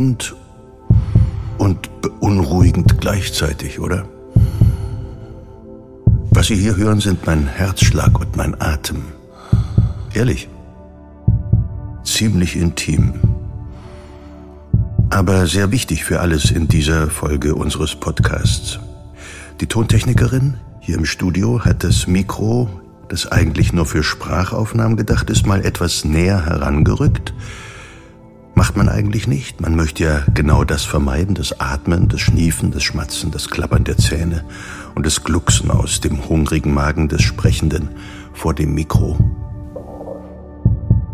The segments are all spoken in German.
beruhigend und beunruhigend gleichzeitig, oder? Was Sie hier hören, sind mein Herzschlag und mein Atem. Ehrlich. Ziemlich intim. Aber sehr wichtig für alles in dieser Folge unseres Podcasts. Die Tontechnikerin hier im Studio hat das Mikro, das eigentlich nur für Sprachaufnahmen gedacht ist, mal etwas näher herangerückt. Macht man eigentlich nicht. Man möchte ja genau das vermeiden, das Atmen, das Schniefen, das Schmatzen, das Klappern der Zähne und das Glucksen aus dem hungrigen Magen des Sprechenden vor dem Mikro.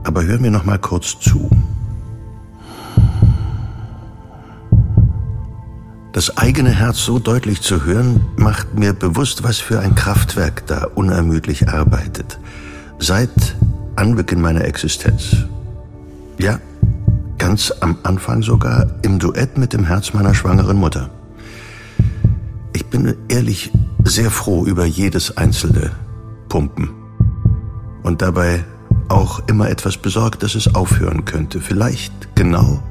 Aber hören wir noch mal kurz zu. Das eigene Herz so deutlich zu hören, macht mir bewusst, was für ein Kraftwerk da unermüdlich arbeitet. Seit Anbeginn meiner Existenz. Ja, ganz am Anfang sogar im Duett mit dem Herz meiner schwangeren Mutter. Ich bin ehrlich sehr froh über jedes einzelne Pumpen. Und dabei auch immer etwas besorgt, dass es aufhören könnte. Vielleicht genau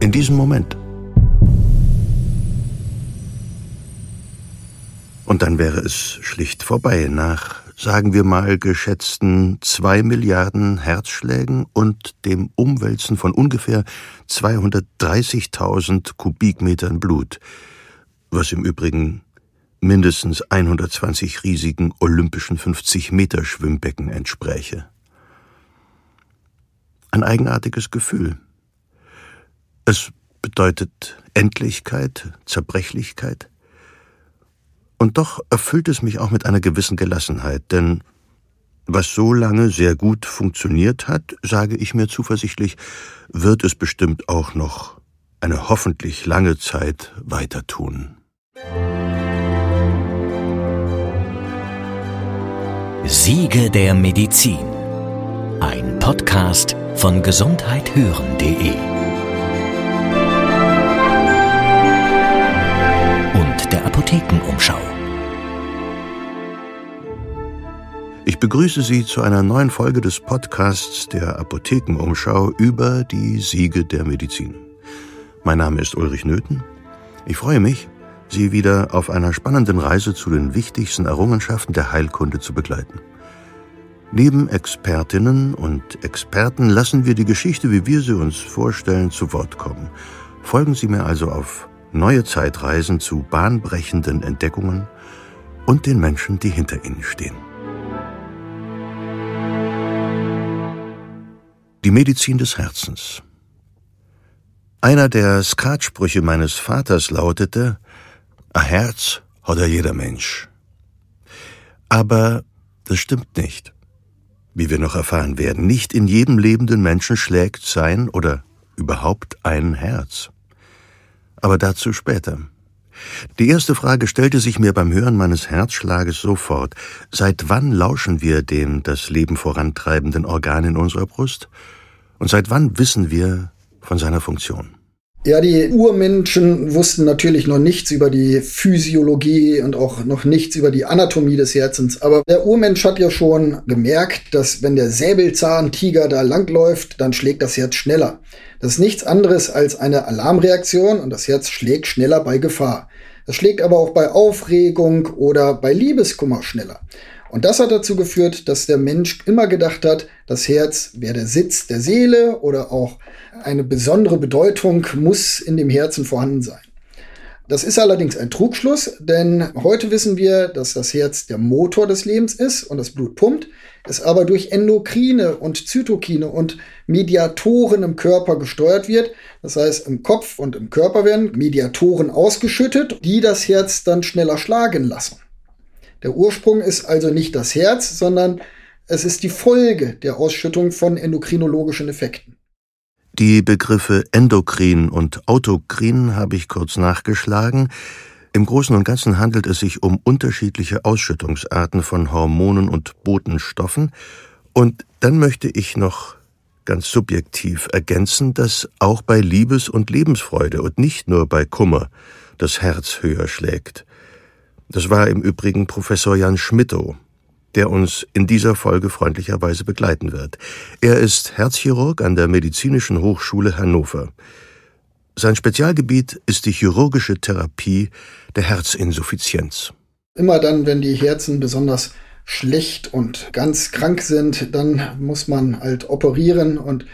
in diesem Moment. Und dann wäre es schlicht vorbei nach, sagen wir mal, geschätzten zwei Milliarden Herzschlägen und dem Umwälzen von ungefähr 230.000 Kubikmetern Blut, was im Übrigen mindestens 120 riesigen olympischen 50-Meter-Schwimmbecken entspräche. Ein eigenartiges Gefühl. Es bedeutet Endlichkeit, Zerbrechlichkeit, und doch erfüllt es mich auch mit einer gewissen Gelassenheit, denn was so lange sehr gut funktioniert hat, sage ich mir zuversichtlich, wird es bestimmt auch noch eine hoffentlich lange Zeit weiter tun. Siege der Medizin. Ein Podcast von gesundheithören.de und der Apothekenumschau. Ich begrüße Sie zu einer neuen Folge des Podcasts der Apothekenumschau über die Siege der Medizin. Mein Name ist Ulrich Nöthen. Ich freue mich, Sie wieder auf einer spannenden Reise zu den wichtigsten Errungenschaften der Heilkunde zu begleiten. Neben Expertinnen und Experten lassen wir die Geschichte, wie wir sie uns vorstellen, zu Wort kommen. Folgen Sie mir also auf neue Zeitreisen zu bahnbrechenden Entdeckungen und den Menschen, die hinter ihnen stehen. Die Medizin des Herzens. Einer der Skatsprüche meines Vaters lautete, ein Herz hat ja jeder Mensch. Aber das stimmt nicht. Wie wir noch erfahren werden, nicht in jedem lebenden Menschen schlägt sein oder überhaupt ein Herz. Aber dazu später. Die erste Frage stellte sich mir beim Hören meines Herzschlages sofort. Seit wann lauschen wir dem das Leben vorantreibenden Organ in unserer Brust? Und seit wann wissen wir von seiner Funktion? Ja, die Urmenschen wussten natürlich noch nichts über die Physiologie und auch noch nichts über die Anatomie des Herzens. Aber der Urmensch hat ja schon gemerkt, dass wenn der Säbelzahntiger da langläuft, dann schlägt das Herz schneller. Das ist nichts anderes als eine Alarmreaktion und das Herz schlägt schneller bei Gefahr. Es schlägt aber auch bei Aufregung oder bei Liebeskummer schneller. Und das hat dazu geführt, dass der Mensch immer gedacht hat, das Herz wäre der Sitz der Seele oder auch eine besondere Bedeutung muss in dem Herzen vorhanden sein. Das ist allerdings ein Trugschluss, denn heute wissen wir, dass das Herz der Motor des Lebens ist und das Blut pumpt, es aber durch Endokrine und Zytokine und Mediatoren im Körper gesteuert wird. Das heißt, im Kopf und im Körper werden Mediatoren ausgeschüttet, die das Herz dann schneller schlagen lassen. Der Ursprung ist also nicht das Herz, sondern es ist die Folge der Ausschüttung von endokrinologischen Effekten. Die Begriffe endokrin und autokrin habe ich kurz nachgeschlagen. Im Großen und Ganzen handelt es sich um unterschiedliche Ausschüttungsarten von Hormonen und Botenstoffen. Und dann möchte ich noch ganz subjektiv ergänzen, dass auch bei Liebes- und Lebensfreude und nicht nur bei Kummer das Herz höher schlägt. Das war im Übrigen Professor Jan Schmittow, der uns in dieser Folge freundlicherweise begleiten wird. Er ist Herzchirurg an der Medizinischen Hochschule Hannover. Sein Spezialgebiet ist die chirurgische Therapie der Herzinsuffizienz. Immer dann, wenn die Herzen besonders schlecht und ganz krank sind, dann muss man halt operieren und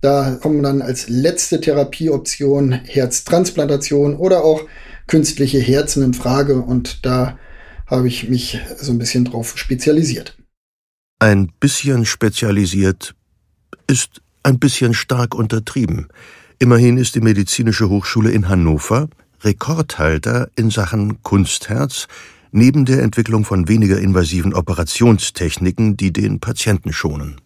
da kommen dann als letzte Therapieoption Herztransplantation oder auch künstliche Herzen in Frage und da habe ich mich so ein bisschen drauf spezialisiert. Ein bisschen spezialisiert ist ein bisschen stark untertrieben. Immerhin ist die Medizinische Hochschule in Hannover Rekordhalter in Sachen Kunstherz, neben der Entwicklung von weniger invasiven Operationstechniken, die den Patienten schonen.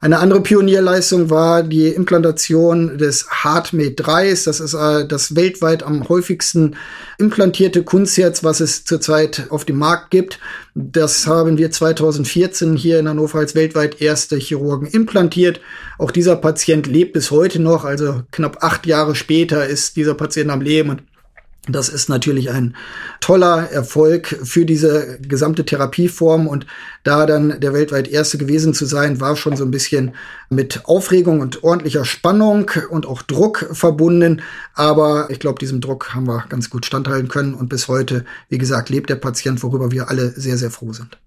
Eine andere Pionierleistung war die Implantation des HeartMate 3. Das ist äh, das weltweit am häufigsten implantierte Kunstherz, was es zurzeit auf dem Markt gibt. Das haben wir 2014 hier in Hannover als weltweit erste Chirurgen implantiert. Auch dieser Patient lebt bis heute noch, also knapp acht Jahre später ist dieser Patient am Leben und das ist natürlich ein toller Erfolg für diese gesamte Therapieform und da dann der weltweit erste gewesen zu sein, war schon so ein bisschen mit Aufregung und ordentlicher Spannung und auch Druck verbunden. Aber ich glaube, diesem Druck haben wir ganz gut standhalten können und bis heute, wie gesagt, lebt der Patient, worüber wir alle sehr, sehr froh sind.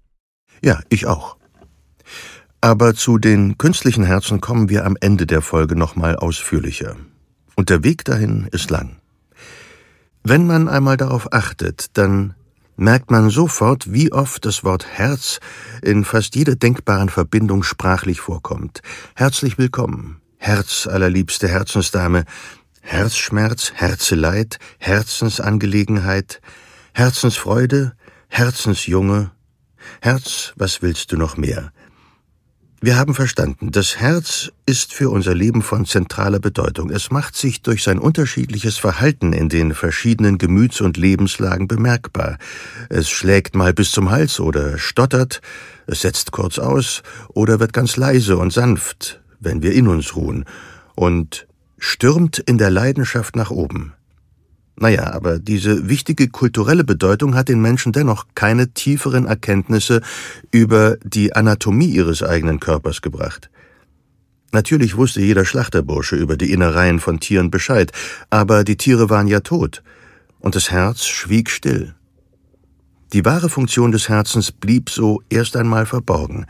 Ja, ich auch. Aber zu den künstlichen Herzen kommen wir am Ende der Folge nochmal ausführlicher. Und der Weg dahin ist lang. Wenn man einmal darauf achtet, dann merkt man sofort, wie oft das Wort Herz in fast jeder denkbaren Verbindung sprachlich vorkommt. Herzlich willkommen, Herz allerliebste Herzensdame, Herzschmerz, Herzeleid, Herzensangelegenheit, Herzensfreude, Herzensjunge, Herz, was willst du noch mehr? Wir haben verstanden, das Herz ist für unser Leben von zentraler Bedeutung. Es macht sich durch sein unterschiedliches Verhalten in den verschiedenen Gemüts- und Lebenslagen bemerkbar. Es schlägt mal bis zum Hals oder stottert, es setzt kurz aus oder wird ganz leise und sanft, wenn wir in uns ruhen, und stürmt in der Leidenschaft nach oben. Naja, aber diese wichtige kulturelle Bedeutung hat den Menschen dennoch keine tieferen Erkenntnisse über die Anatomie ihres eigenen Körpers gebracht. Natürlich wusste jeder Schlachterbursche über die Innereien von Tieren Bescheid, aber die Tiere waren ja tot, und das Herz schwieg still. Die wahre Funktion des Herzens blieb so erst einmal verborgen,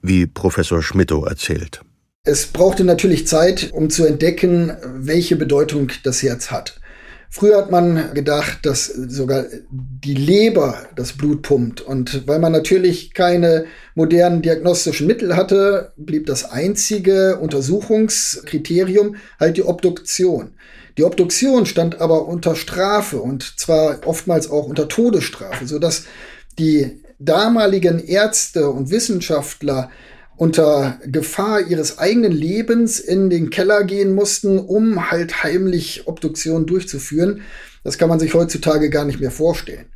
wie Professor Schmittow erzählt. Es brauchte natürlich Zeit, um zu entdecken, welche Bedeutung das Herz hat. Früher hat man gedacht, dass sogar die Leber das Blut pumpt. Und weil man natürlich keine modernen diagnostischen Mittel hatte, blieb das einzige Untersuchungskriterium halt die Obduktion. Die Obduktion stand aber unter Strafe und zwar oftmals auch unter Todesstrafe, sodass die damaligen Ärzte und Wissenschaftler unter Gefahr ihres eigenen Lebens in den Keller gehen mussten, um halt heimlich Obduktionen durchzuführen. Das kann man sich heutzutage gar nicht mehr vorstellen.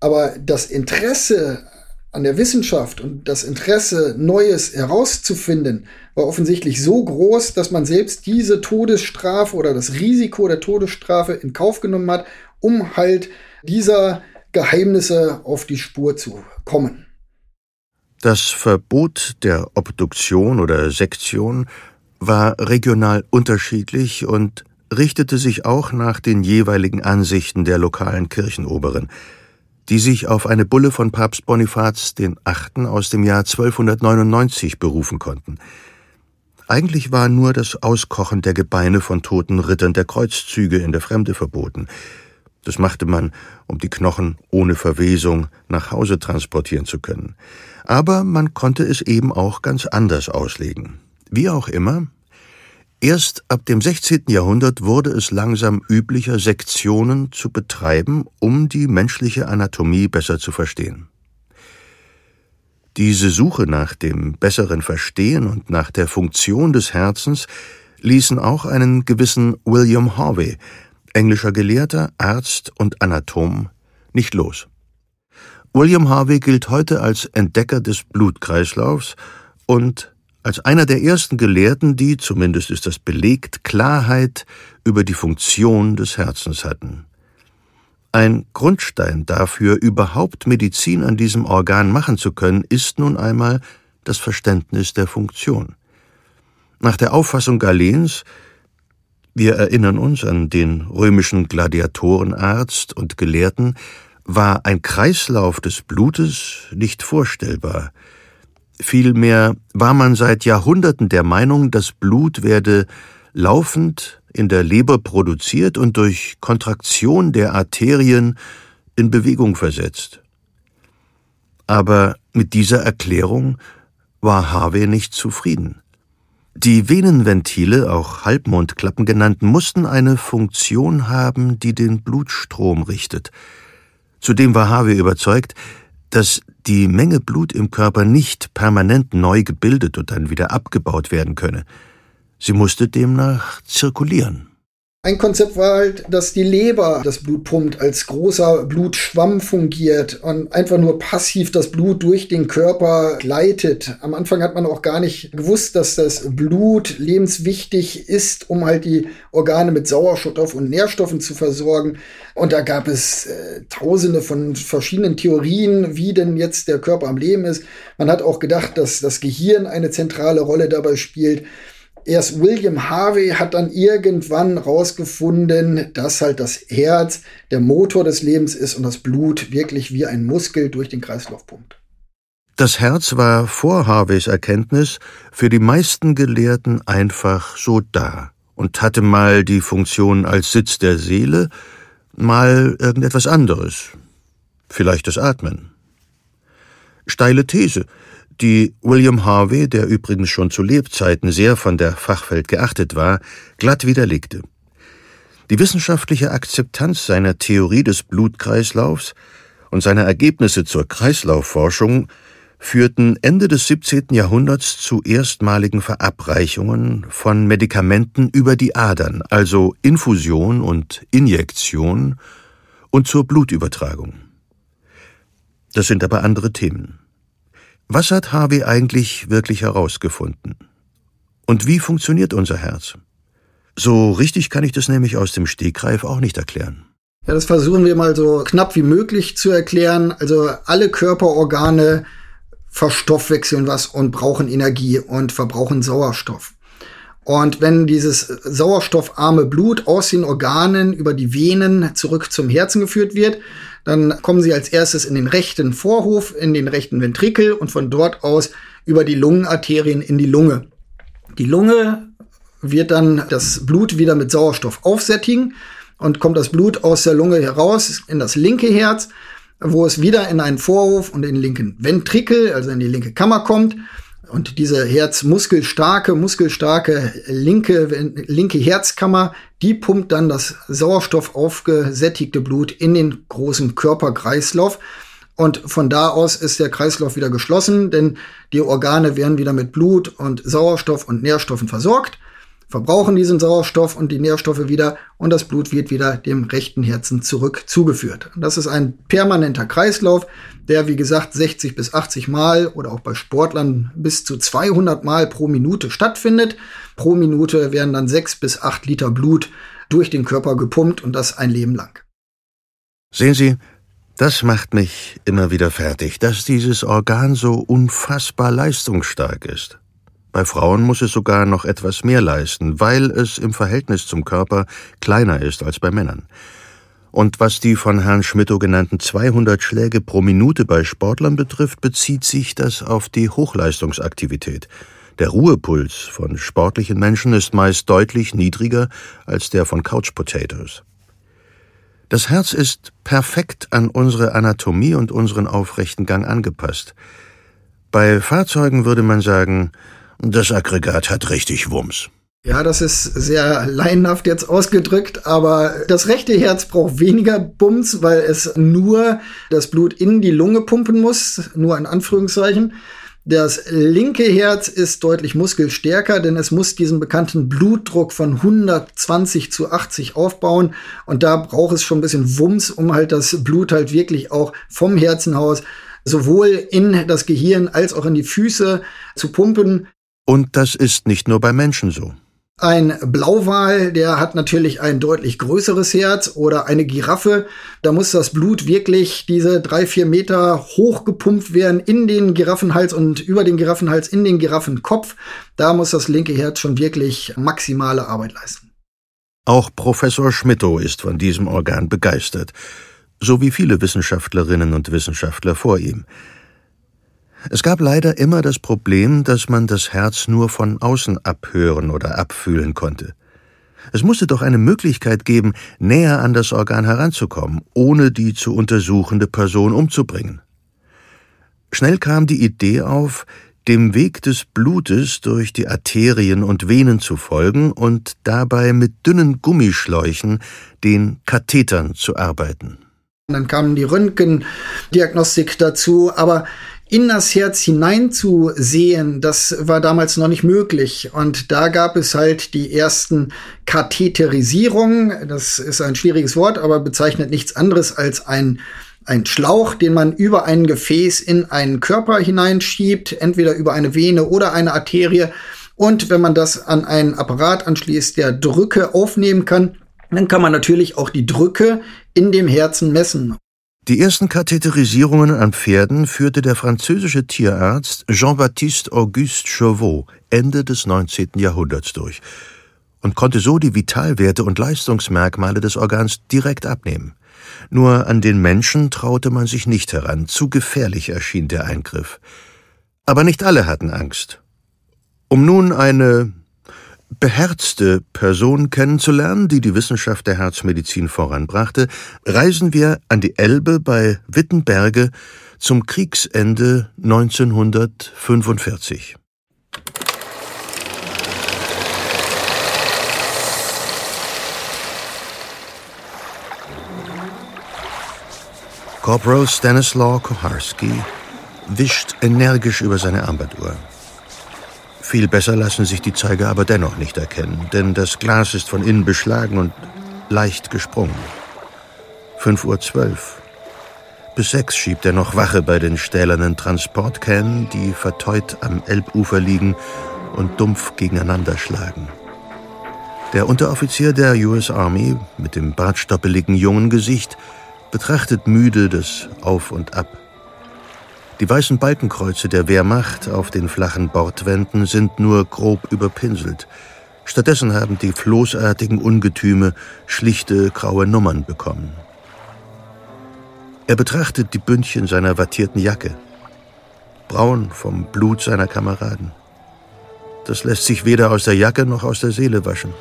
Aber das Interesse an der Wissenschaft und das Interesse, Neues herauszufinden, war offensichtlich so groß, dass man selbst diese Todesstrafe oder das Risiko der Todesstrafe in Kauf genommen hat, um halt dieser Geheimnisse auf die Spur zu kommen. Das Verbot der Obduktion oder Sektion war regional unterschiedlich und richtete sich auch nach den jeweiligen Ansichten der lokalen Kirchenoberen, die sich auf eine Bulle von Papst Bonifaz den Achten aus dem Jahr 1299 berufen konnten. Eigentlich war nur das Auskochen der Gebeine von toten Rittern der Kreuzzüge in der Fremde verboten. Das machte man, um die Knochen ohne Verwesung nach Hause transportieren zu können. Aber man konnte es eben auch ganz anders auslegen. Wie auch immer, erst ab dem 16. Jahrhundert wurde es langsam üblicher, Sektionen zu betreiben, um die menschliche Anatomie besser zu verstehen. Diese Suche nach dem besseren Verstehen und nach der Funktion des Herzens ließen auch einen gewissen William Harvey, englischer Gelehrter, Arzt und Anatom, nicht los. William Harvey gilt heute als Entdecker des Blutkreislaufs und als einer der ersten Gelehrten, die, zumindest ist das belegt, Klarheit über die Funktion des Herzens hatten. Ein Grundstein dafür, überhaupt Medizin an diesem Organ machen zu können, ist nun einmal das Verständnis der Funktion. Nach der Auffassung Galens, wir erinnern uns an den römischen Gladiatorenarzt und Gelehrten, war ein Kreislauf des Blutes nicht vorstellbar. Vielmehr war man seit Jahrhunderten der Meinung, das Blut werde laufend in der Leber produziert und durch Kontraktion der Arterien in Bewegung versetzt. Aber mit dieser Erklärung war Harvey nicht zufrieden. Die Venenventile, auch Halbmondklappen genannt, mussten eine Funktion haben, die den Blutstrom richtet. Zudem war Harvey überzeugt, dass die Menge Blut im Körper nicht permanent neu gebildet und dann wieder abgebaut werden könne. Sie musste demnach zirkulieren. Ein Konzept war halt, dass die Leber das Blut pumpt, als großer Blutschwamm fungiert und einfach nur passiv das Blut durch den Körper gleitet. Am Anfang hat man auch gar nicht gewusst, dass das Blut lebenswichtig ist, um halt die Organe mit Sauerstoff und Nährstoffen zu versorgen. Und da gab es äh, tausende von verschiedenen Theorien, wie denn jetzt der Körper am Leben ist. Man hat auch gedacht, dass das Gehirn eine zentrale Rolle dabei spielt erst William Harvey hat dann irgendwann rausgefunden, dass halt das Herz der Motor des Lebens ist und das Blut wirklich wie ein Muskel durch den Kreislauf pumpt. Das Herz war vor Harveys Erkenntnis für die meisten Gelehrten einfach so da und hatte mal die Funktion als Sitz der Seele, mal irgendetwas anderes, vielleicht das Atmen. Steile These, die William Harvey, der übrigens schon zu Lebzeiten sehr von der Fachwelt geachtet war, glatt widerlegte. Die wissenschaftliche Akzeptanz seiner Theorie des Blutkreislaufs und seiner Ergebnisse zur Kreislaufforschung führten Ende des 17. Jahrhunderts zu erstmaligen Verabreichungen von Medikamenten über die Adern, also Infusion und Injektion, und zur Blutübertragung. Das sind aber andere Themen. Was hat Harvey eigentlich wirklich herausgefunden? Und wie funktioniert unser Herz? So richtig kann ich das nämlich aus dem Stegreif auch nicht erklären. Ja, das versuchen wir mal so knapp wie möglich zu erklären. Also alle Körperorgane verstoffwechseln was und brauchen Energie und verbrauchen Sauerstoff. Und wenn dieses sauerstoffarme Blut aus den Organen über die Venen zurück zum Herzen geführt wird, dann kommen sie als erstes in den rechten Vorhof, in den rechten Ventrikel und von dort aus über die Lungenarterien in die Lunge. Die Lunge wird dann das Blut wieder mit Sauerstoff aufsättigen und kommt das Blut aus der Lunge heraus in das linke Herz, wo es wieder in einen Vorhof und in den linken Ventrikel, also in die linke Kammer kommt. Und diese herzmuskelstarke, muskelstarke linke, linke Herzkammer, die pumpt dann das Sauerstoff aufgesättigte Blut in den großen Körperkreislauf. Und von da aus ist der Kreislauf wieder geschlossen, denn die Organe werden wieder mit Blut und Sauerstoff und Nährstoffen versorgt verbrauchen diesen Sauerstoff und die Nährstoffe wieder und das Blut wird wieder dem rechten Herzen zurück zugeführt. Das ist ein permanenter Kreislauf, der wie gesagt 60 bis 80 Mal oder auch bei Sportlern bis zu 200 Mal pro Minute stattfindet. Pro Minute werden dann 6 bis 8 Liter Blut durch den Körper gepumpt und das ein Leben lang. Sehen Sie, das macht mich immer wieder fertig, dass dieses Organ so unfassbar leistungsstark ist. Bei Frauen muss es sogar noch etwas mehr leisten, weil es im Verhältnis zum Körper kleiner ist als bei Männern. Und was die von Herrn Schmittow genannten 200 Schläge pro Minute bei Sportlern betrifft, bezieht sich das auf die Hochleistungsaktivität. Der Ruhepuls von sportlichen Menschen ist meist deutlich niedriger als der von Couch Potatoes. Das Herz ist perfekt an unsere Anatomie und unseren aufrechten Gang angepasst. Bei Fahrzeugen würde man sagen, das Aggregat hat richtig Wumms. Ja, das ist sehr laienhaft jetzt ausgedrückt, aber das rechte Herz braucht weniger Bums, weil es nur das Blut in die Lunge pumpen muss, nur in Anführungszeichen. Das linke Herz ist deutlich muskelstärker, denn es muss diesen bekannten Blutdruck von 120 zu 80 aufbauen und da braucht es schon ein bisschen Wumms, um halt das Blut halt wirklich auch vom Herzenhaus sowohl in das Gehirn als auch in die Füße zu pumpen. Und das ist nicht nur bei Menschen so. Ein Blauwal, der hat natürlich ein deutlich größeres Herz oder eine Giraffe. Da muss das Blut wirklich diese drei, vier Meter hochgepumpt werden in den Giraffenhals und über den Giraffenhals in den Giraffenkopf. Da muss das linke Herz schon wirklich maximale Arbeit leisten. Auch Professor Schmittow ist von diesem Organ begeistert, so wie viele Wissenschaftlerinnen und Wissenschaftler vor ihm. Es gab leider immer das Problem, dass man das Herz nur von außen abhören oder abfühlen konnte. Es musste doch eine Möglichkeit geben, näher an das Organ heranzukommen, ohne die zu untersuchende Person umzubringen. Schnell kam die Idee auf, dem Weg des Blutes durch die Arterien und Venen zu folgen und dabei mit dünnen Gummischläuchen, den Kathetern, zu arbeiten. Dann kam die Röntgendiagnostik dazu, aber in das Herz hineinzusehen, das war damals noch nicht möglich. Und da gab es halt die ersten Katheterisierungen. Das ist ein schwieriges Wort, aber bezeichnet nichts anderes als ein ein Schlauch, den man über ein Gefäß in einen Körper hineinschiebt, entweder über eine Vene oder eine Arterie. Und wenn man das an einen Apparat anschließt, der Drücke aufnehmen kann, dann kann man natürlich auch die Drücke in dem Herzen messen. Die ersten Katheterisierungen an Pferden führte der französische Tierarzt Jean-Baptiste Auguste Chauveau Ende des 19. Jahrhunderts durch und konnte so die Vitalwerte und Leistungsmerkmale des Organs direkt abnehmen. Nur an den Menschen traute man sich nicht heran, zu gefährlich erschien der Eingriff. Aber nicht alle hatten Angst. Um nun eine beherzte Person kennenzulernen, die die Wissenschaft der Herzmedizin voranbrachte, reisen wir an die Elbe bei Wittenberge zum Kriegsende 1945. Corporal Stanislaw Koharski wischt energisch über seine Armbanduhr. Viel besser lassen sich die Zeiger aber dennoch nicht erkennen, denn das Glas ist von innen beschlagen und leicht gesprungen. Fünf Uhr zwölf. Bis sechs schiebt er noch Wache bei den stählernen Transportkähnen, die verteut am Elbufer liegen und dumpf gegeneinander schlagen. Der Unteroffizier der US Army mit dem bartstoppeligen jungen Gesicht betrachtet müde das Auf und Ab. Die weißen Balkenkreuze der Wehrmacht auf den flachen Bordwänden sind nur grob überpinselt. Stattdessen haben die floßartigen Ungetüme schlichte graue Nummern bekommen. Er betrachtet die Bündchen seiner wattierten Jacke, braun vom Blut seiner Kameraden. Das lässt sich weder aus der Jacke noch aus der Seele waschen.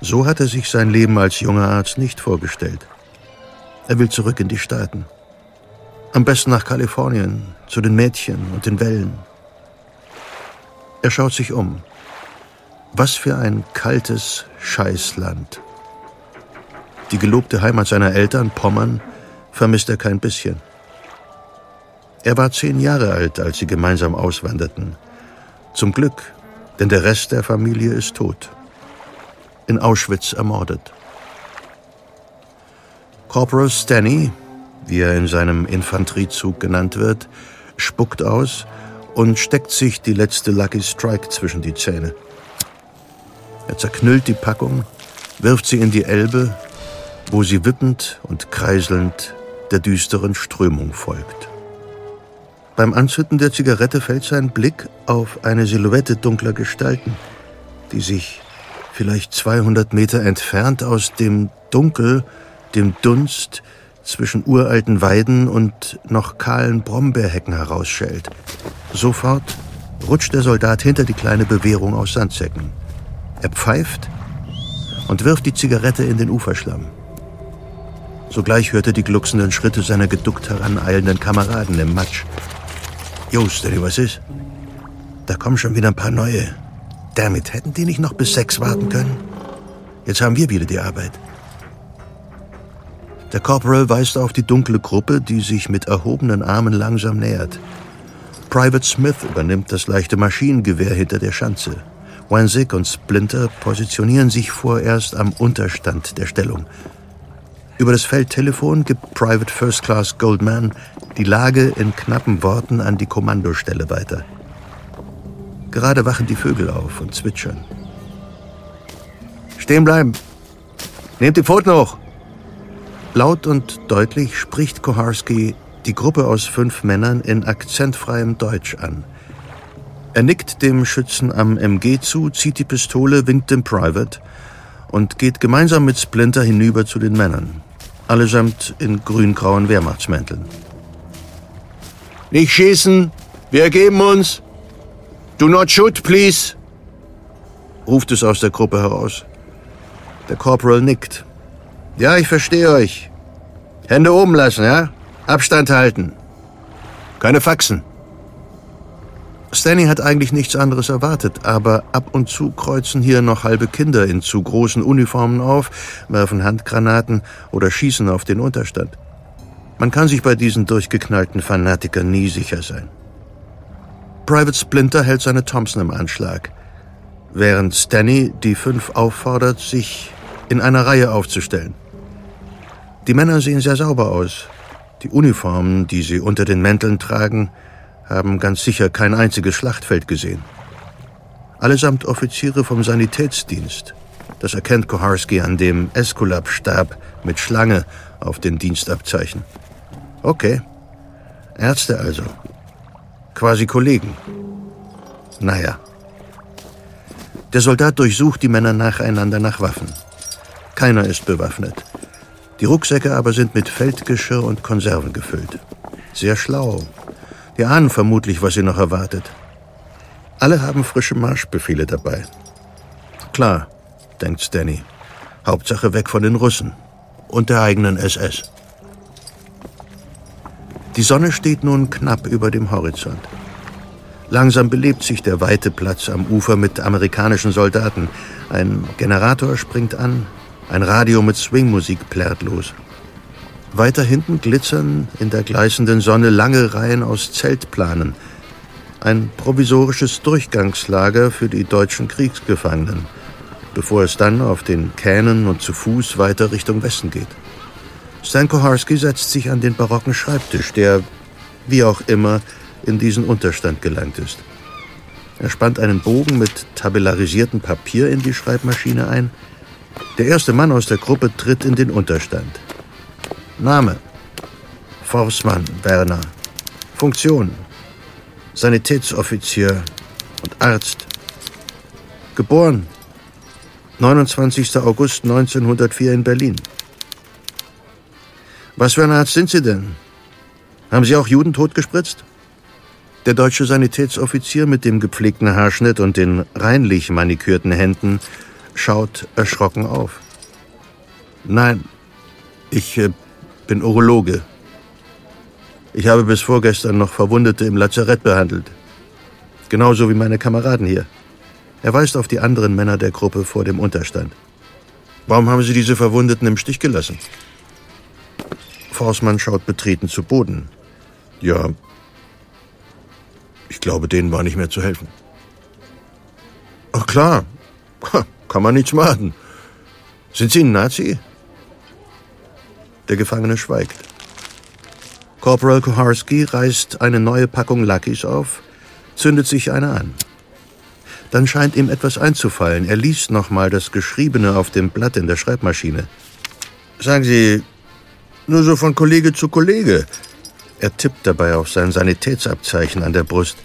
So hat er sich sein Leben als junger Arzt nicht vorgestellt. Er will zurück in die Staaten. Am besten nach Kalifornien, zu den Mädchen und den Wellen. Er schaut sich um. Was für ein kaltes Scheißland. Die gelobte Heimat seiner Eltern, Pommern, vermisst er kein bisschen. Er war zehn Jahre alt, als sie gemeinsam auswanderten. Zum Glück, denn der Rest der Familie ist tot. In Auschwitz ermordet. Corporal Stanny, wie er in seinem Infanteriezug genannt wird, spuckt aus und steckt sich die letzte Lucky Strike zwischen die Zähne. Er zerknüllt die Packung, wirft sie in die Elbe, wo sie wippend und kreiselnd der düsteren Strömung folgt. Beim Anzünden der Zigarette fällt sein Blick auf eine Silhouette dunkler Gestalten, die sich vielleicht 200 Meter entfernt aus dem Dunkel dem Dunst zwischen uralten Weiden und noch kahlen Brombeerhecken herausschält. Sofort rutscht der Soldat hinter die kleine Bewährung aus Sandsäcken. Er pfeift und wirft die Zigarette in den Uferschlamm. Sogleich hört er die glucksenden Schritte seiner geduckt heraneilenden Kameraden im Matsch. Jo, Steady, was ist? Da kommen schon wieder ein paar neue. Damit hätten die nicht noch bis sechs warten können? Jetzt haben wir wieder die Arbeit. Der Corporal weist auf die dunkle Gruppe, die sich mit erhobenen Armen langsam nähert. Private Smith übernimmt das leichte Maschinengewehr hinter der Schanze. Wanzig und Splinter positionieren sich vorerst am Unterstand der Stellung. Über das Feldtelefon gibt Private First Class Goldman die Lage in knappen Worten an die Kommandostelle weiter. Gerade wachen die Vögel auf und zwitschern. Stehen bleiben. Nehmt die Pfoten hoch. Laut und deutlich spricht Koharski die Gruppe aus fünf Männern in akzentfreiem Deutsch an. Er nickt dem Schützen am MG zu, zieht die Pistole, winkt dem Private und geht gemeinsam mit Splinter hinüber zu den Männern. Allesamt in grün-grauen Wehrmachtsmänteln. Nicht schießen! Wir ergeben uns! Do not shoot, please! ruft es aus der Gruppe heraus. Der Corporal nickt. Ja, ich verstehe euch. Hände oben lassen, ja? Abstand halten. Keine Faxen. Stanley hat eigentlich nichts anderes erwartet, aber ab und zu kreuzen hier noch halbe Kinder in zu großen Uniformen auf, werfen Handgranaten oder schießen auf den Unterstand. Man kann sich bei diesen durchgeknallten Fanatikern nie sicher sein. Private Splinter hält seine Thompson im Anschlag, während Stanley die fünf auffordert, sich in einer Reihe aufzustellen. Die Männer sehen sehr sauber aus. Die Uniformen, die sie unter den Mänteln tragen, haben ganz sicher kein einziges Schlachtfeld gesehen. Allesamt Offiziere vom Sanitätsdienst. Das erkennt Koharski an dem Eskulap-Stab mit Schlange auf den Dienstabzeichen. Okay. Ärzte also. Quasi Kollegen. Naja. Der Soldat durchsucht die Männer nacheinander nach Waffen. Keiner ist bewaffnet. Die Rucksäcke aber sind mit Feldgeschirr und Konserven gefüllt. Sehr schlau, die ahnen vermutlich, was sie noch erwartet. Alle haben frische Marschbefehle dabei. Klar, denkt Stanny. Hauptsache weg von den Russen und der eigenen SS. Die Sonne steht nun knapp über dem Horizont. Langsam belebt sich der weite Platz am Ufer mit amerikanischen Soldaten. Ein Generator springt an, ein Radio mit Swingmusik plärrt los. Weiter hinten glitzern in der gleißenden Sonne lange Reihen aus Zeltplanen. Ein provisorisches Durchgangslager für die deutschen Kriegsgefangenen, bevor es dann auf den Kähnen und zu Fuß weiter Richtung Westen geht. Stan Koharski setzt sich an den barocken Schreibtisch, der, wie auch immer, in diesen Unterstand gelangt ist. Er spannt einen Bogen mit tabellarisiertem Papier in die Schreibmaschine ein. Der erste Mann aus der Gruppe tritt in den Unterstand. Name Forstmann Werner. Funktion Sanitätsoffizier und Arzt. Geboren 29. August 1904 in Berlin. Was für ein Arzt sind Sie denn? Haben Sie auch Juden totgespritzt? Der deutsche Sanitätsoffizier mit dem gepflegten Haarschnitt und den reinlich manikürten Händen schaut erschrocken auf. Nein, ich äh, bin Urologe. Ich habe bis vorgestern noch Verwundete im Lazarett behandelt. Genauso wie meine Kameraden hier. Er weist auf die anderen Männer der Gruppe vor dem Unterstand. Warum haben Sie diese Verwundeten im Stich gelassen? Forstmann schaut betreten zu Boden. Ja, ich glaube, denen war nicht mehr zu helfen. Ach klar, kann man nichts machen. Sind Sie ein Nazi? Der Gefangene schweigt. Corporal Koharski reißt eine neue Packung Luckys auf, zündet sich eine an. Dann scheint ihm etwas einzufallen. Er liest nochmal das Geschriebene auf dem Blatt in der Schreibmaschine. Sagen Sie, nur so von Kollege zu Kollege. Er tippt dabei auf sein Sanitätsabzeichen an der Brust.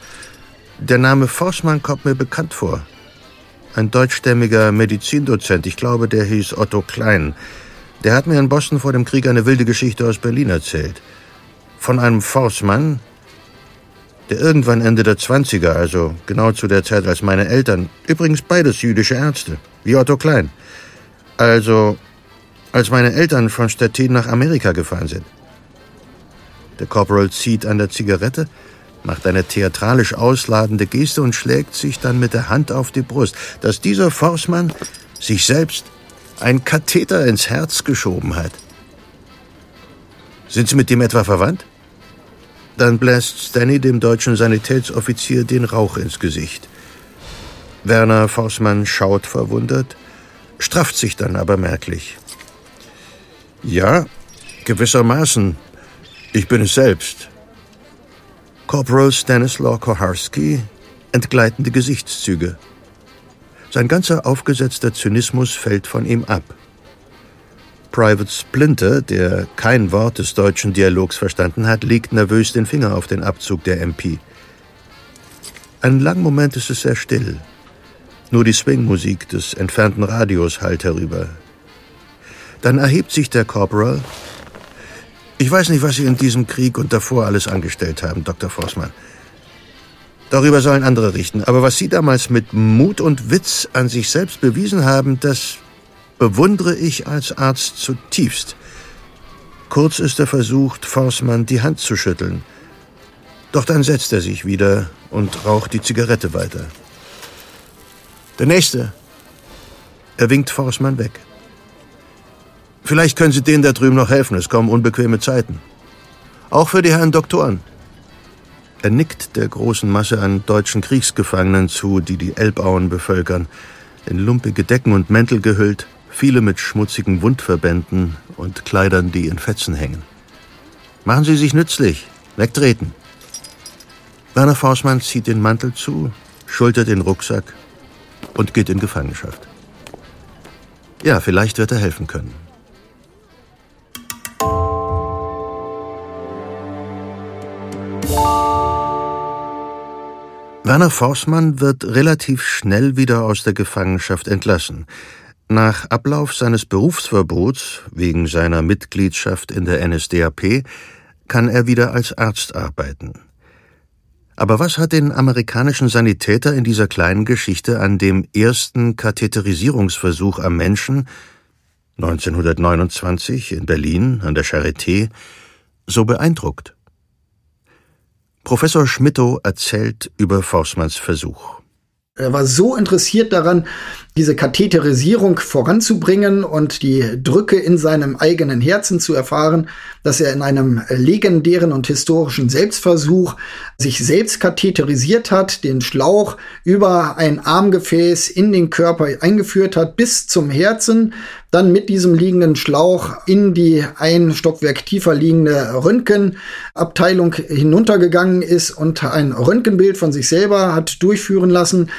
Der Name Forstmann kommt mir bekannt vor. Ein deutschstämmiger Medizindozent, ich glaube, der hieß Otto Klein. Der hat mir in Boston vor dem Krieg eine wilde Geschichte aus Berlin erzählt. Von einem Forstmann, der irgendwann Ende der 20er, also genau zu der Zeit als meine Eltern, übrigens beides jüdische Ärzte, wie Otto Klein, also als meine Eltern von Stettin nach Amerika gefahren sind. Der Corporal zieht an der Zigarette, macht eine theatralisch ausladende Geste und schlägt sich dann mit der Hand auf die Brust, dass dieser Forstmann sich selbst ein Katheter ins Herz geschoben hat. Sind Sie mit dem etwa verwandt? Dann bläst Stanny dem deutschen Sanitätsoffizier den Rauch ins Gesicht. Werner Forstmann schaut verwundert, strafft sich dann aber merklich. Ja, gewissermaßen. Ich bin es selbst. Corporal Stanislaw Koharski, entgleitende Gesichtszüge. Sein ganzer aufgesetzter Zynismus fällt von ihm ab. Private Splinter, der kein Wort des deutschen Dialogs verstanden hat, legt nervös den Finger auf den Abzug der MP. Einen langen Moment ist es sehr still. Nur die Swingmusik des entfernten Radios hallt herüber. Dann erhebt sich der Corporal. Ich weiß nicht, was Sie in diesem Krieg und davor alles angestellt haben, Dr. Forssmann. Darüber sollen andere richten. Aber was Sie damals mit Mut und Witz an sich selbst bewiesen haben, das bewundere ich als Arzt zutiefst. Kurz ist er versucht, Forssmann die Hand zu schütteln. Doch dann setzt er sich wieder und raucht die Zigarette weiter. Der Nächste. Er winkt Forssmann weg. Vielleicht können Sie denen da drüben noch helfen, es kommen unbequeme Zeiten. Auch für die Herren Doktoren. Er nickt der großen Masse an deutschen Kriegsgefangenen zu, die die Elbauen bevölkern, in lumpige Decken und Mäntel gehüllt, viele mit schmutzigen Wundverbänden und Kleidern, die in Fetzen hängen. Machen Sie sich nützlich, wegtreten. Werner Fausmann zieht den Mantel zu, schultert den Rucksack und geht in Gefangenschaft. Ja, vielleicht wird er helfen können. Werner Forssmann wird relativ schnell wieder aus der Gefangenschaft entlassen. Nach Ablauf seines Berufsverbots wegen seiner Mitgliedschaft in der NSDAP kann er wieder als Arzt arbeiten. Aber was hat den amerikanischen Sanitäter in dieser kleinen Geschichte an dem ersten Katheterisierungsversuch am Menschen 1929 in Berlin an der Charité so beeindruckt? Professor Schmittow erzählt über Forssmanns Versuch. Er war so interessiert daran, diese Katheterisierung voranzubringen und die Drücke in seinem eigenen Herzen zu erfahren, dass er in einem legendären und historischen Selbstversuch sich selbst katheterisiert hat, den Schlauch über ein Armgefäß in den Körper eingeführt hat bis zum Herzen, dann mit diesem liegenden Schlauch in die ein Stockwerk tiefer liegende Röntgenabteilung hinuntergegangen ist und ein Röntgenbild von sich selber hat durchführen lassen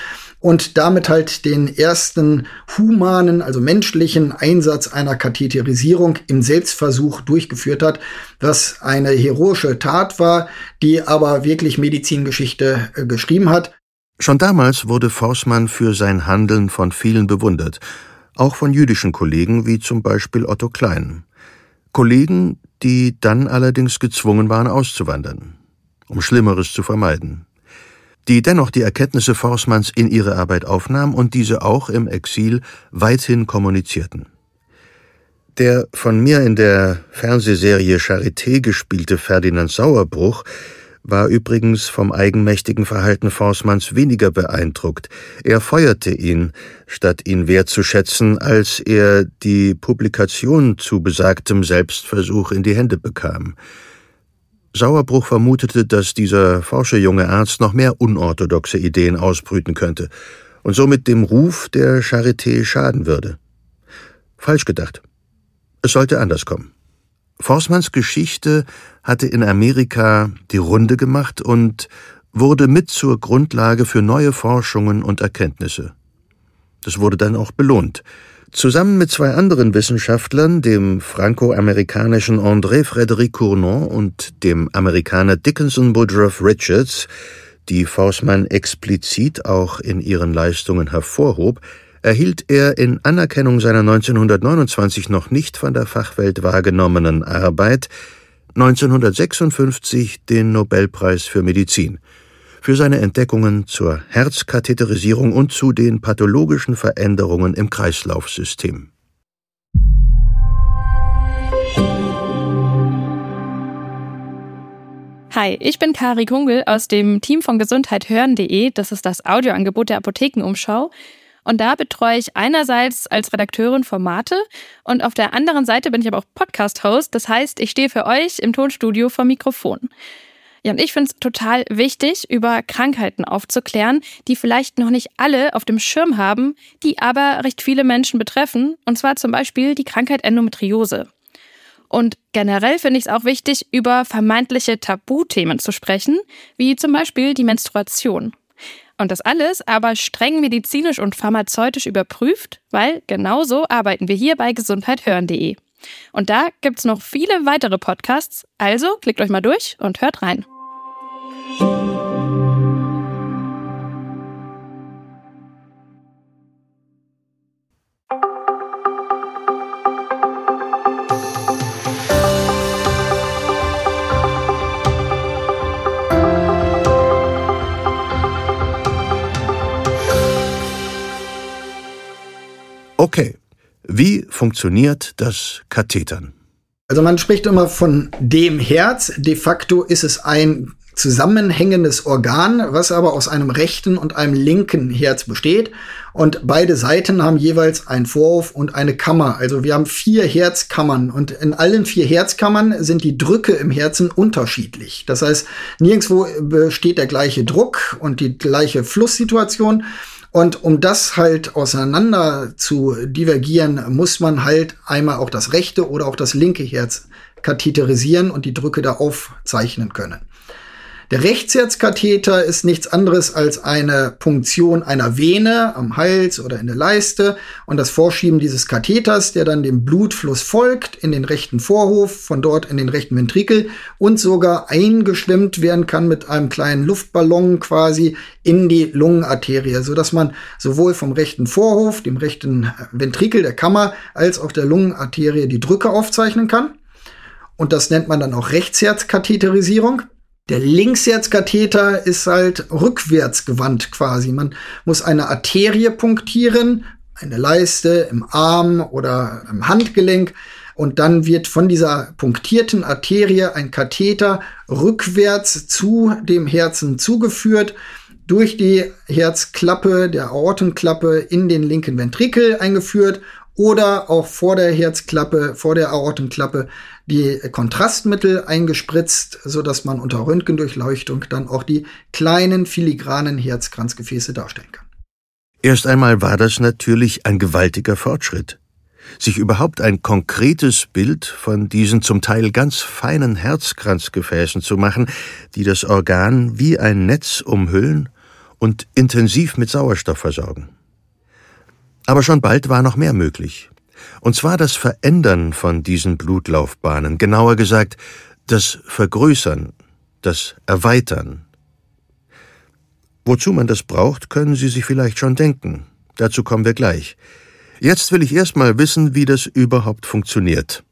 und damit halt den ersten humanen, also menschlichen Einsatz einer Katheterisierung im Selbstversuch durchgeführt hat, was eine heroische Tat war, die aber wirklich Medizingeschichte äh, geschrieben hat. Schon damals wurde Forssmann für sein Handeln von vielen bewundert, auch von jüdischen Kollegen wie zum Beispiel Otto Klein. Kollegen, die dann allerdings gezwungen waren auszuwandern, um Schlimmeres zu vermeiden die dennoch die Erkenntnisse Forssmanns in ihre Arbeit aufnahm und diese auch im Exil weithin kommunizierten. Der von mir in der Fernsehserie Charité gespielte Ferdinand Sauerbruch war übrigens vom eigenmächtigen Verhalten Forssmanns weniger beeindruckt. Er feuerte ihn, statt ihn wertzuschätzen, als er die Publikation zu besagtem Selbstversuch in die Hände bekam. Sauerbruch vermutete, dass dieser forsche junge Arzt noch mehr unorthodoxe Ideen ausbrüten könnte und somit dem Ruf der Charité schaden würde. Falsch gedacht. Es sollte anders kommen. Forssmanns Geschichte hatte in Amerika die Runde gemacht und wurde mit zur Grundlage für neue Forschungen und Erkenntnisse. Das wurde dann auch belohnt. Zusammen mit zwei anderen Wissenschaftlern, dem franco-amerikanischen André Frédéric Cournon und dem Amerikaner Dickinson Woodruff Richards, die Forssmann explizit auch in ihren Leistungen hervorhob, erhielt er in Anerkennung seiner 1929 noch nicht von der Fachwelt wahrgenommenen Arbeit 1956 den Nobelpreis für Medizin für seine Entdeckungen zur Herzkatheterisierung und zu den pathologischen Veränderungen im Kreislaufsystem. Hi, ich bin Kari Kungel aus dem Team von gesundheithören.de. Das ist das Audioangebot der Apothekenumschau. Und da betreue ich einerseits als Redakteurin Formate und auf der anderen Seite bin ich aber auch Podcast-Host. Das heißt, ich stehe für euch im Tonstudio vor Mikrofon. Ja, und ich finde es total wichtig, über Krankheiten aufzuklären, die vielleicht noch nicht alle auf dem Schirm haben, die aber recht viele Menschen betreffen, und zwar zum Beispiel die Krankheit Endometriose. Und generell finde ich es auch wichtig, über vermeintliche Tabuthemen zu sprechen, wie zum Beispiel die Menstruation. Und das alles aber streng medizinisch und pharmazeutisch überprüft, weil genauso arbeiten wir hier bei gesundheithören.de. Und da gibt's noch viele weitere Podcasts, also klickt euch mal durch und hört rein. Okay, wie funktioniert das Kathetern? Also man spricht immer von dem Herz. De facto ist es ein zusammenhängendes Organ, was aber aus einem rechten und einem linken Herz besteht. Und beide Seiten haben jeweils einen Vorhof und eine Kammer. Also wir haben vier Herzkammern und in allen vier Herzkammern sind die Drücke im Herzen unterschiedlich. Das heißt, nirgendwo besteht der gleiche Druck und die gleiche Flusssituation. Und um das halt auseinander zu divergieren, muss man halt einmal auch das rechte oder auch das linke Herz katheterisieren und die Drücke da aufzeichnen können. Der Rechtsherzkatheter ist nichts anderes als eine Punktion einer Vene am Hals oder in der Leiste und das Vorschieben dieses Katheters, der dann dem Blutfluss folgt in den rechten Vorhof, von dort in den rechten Ventrikel und sogar eingeschwemmt werden kann mit einem kleinen Luftballon quasi in die Lungenarterie, so dass man sowohl vom rechten Vorhof, dem rechten Ventrikel der Kammer, als auch der Lungenarterie die Drücke aufzeichnen kann. Und das nennt man dann auch Rechtsherzkatheterisierung. Der Linksherzkatheter ist halt rückwärts gewandt quasi. Man muss eine Arterie punktieren, eine Leiste im Arm oder im Handgelenk. Und dann wird von dieser punktierten Arterie ein Katheter rückwärts zu dem Herzen zugeführt, durch die Herzklappe, der Aortenklappe in den linken Ventrikel eingeführt oder auch vor der Herzklappe, vor der Aortenklappe die Kontrastmittel eingespritzt, so dass man unter Röntgendurchleuchtung dann auch die kleinen filigranen Herzkranzgefäße darstellen kann. Erst einmal war das natürlich ein gewaltiger Fortschritt. Sich überhaupt ein konkretes Bild von diesen zum Teil ganz feinen Herzkranzgefäßen zu machen, die das Organ wie ein Netz umhüllen und intensiv mit Sauerstoff versorgen. Aber schon bald war noch mehr möglich. Und zwar das Verändern von diesen Blutlaufbahnen, genauer gesagt das Vergrößern, das Erweitern. Wozu man das braucht, können Sie sich vielleicht schon denken. Dazu kommen wir gleich. Jetzt will ich erst mal wissen, wie das überhaupt funktioniert.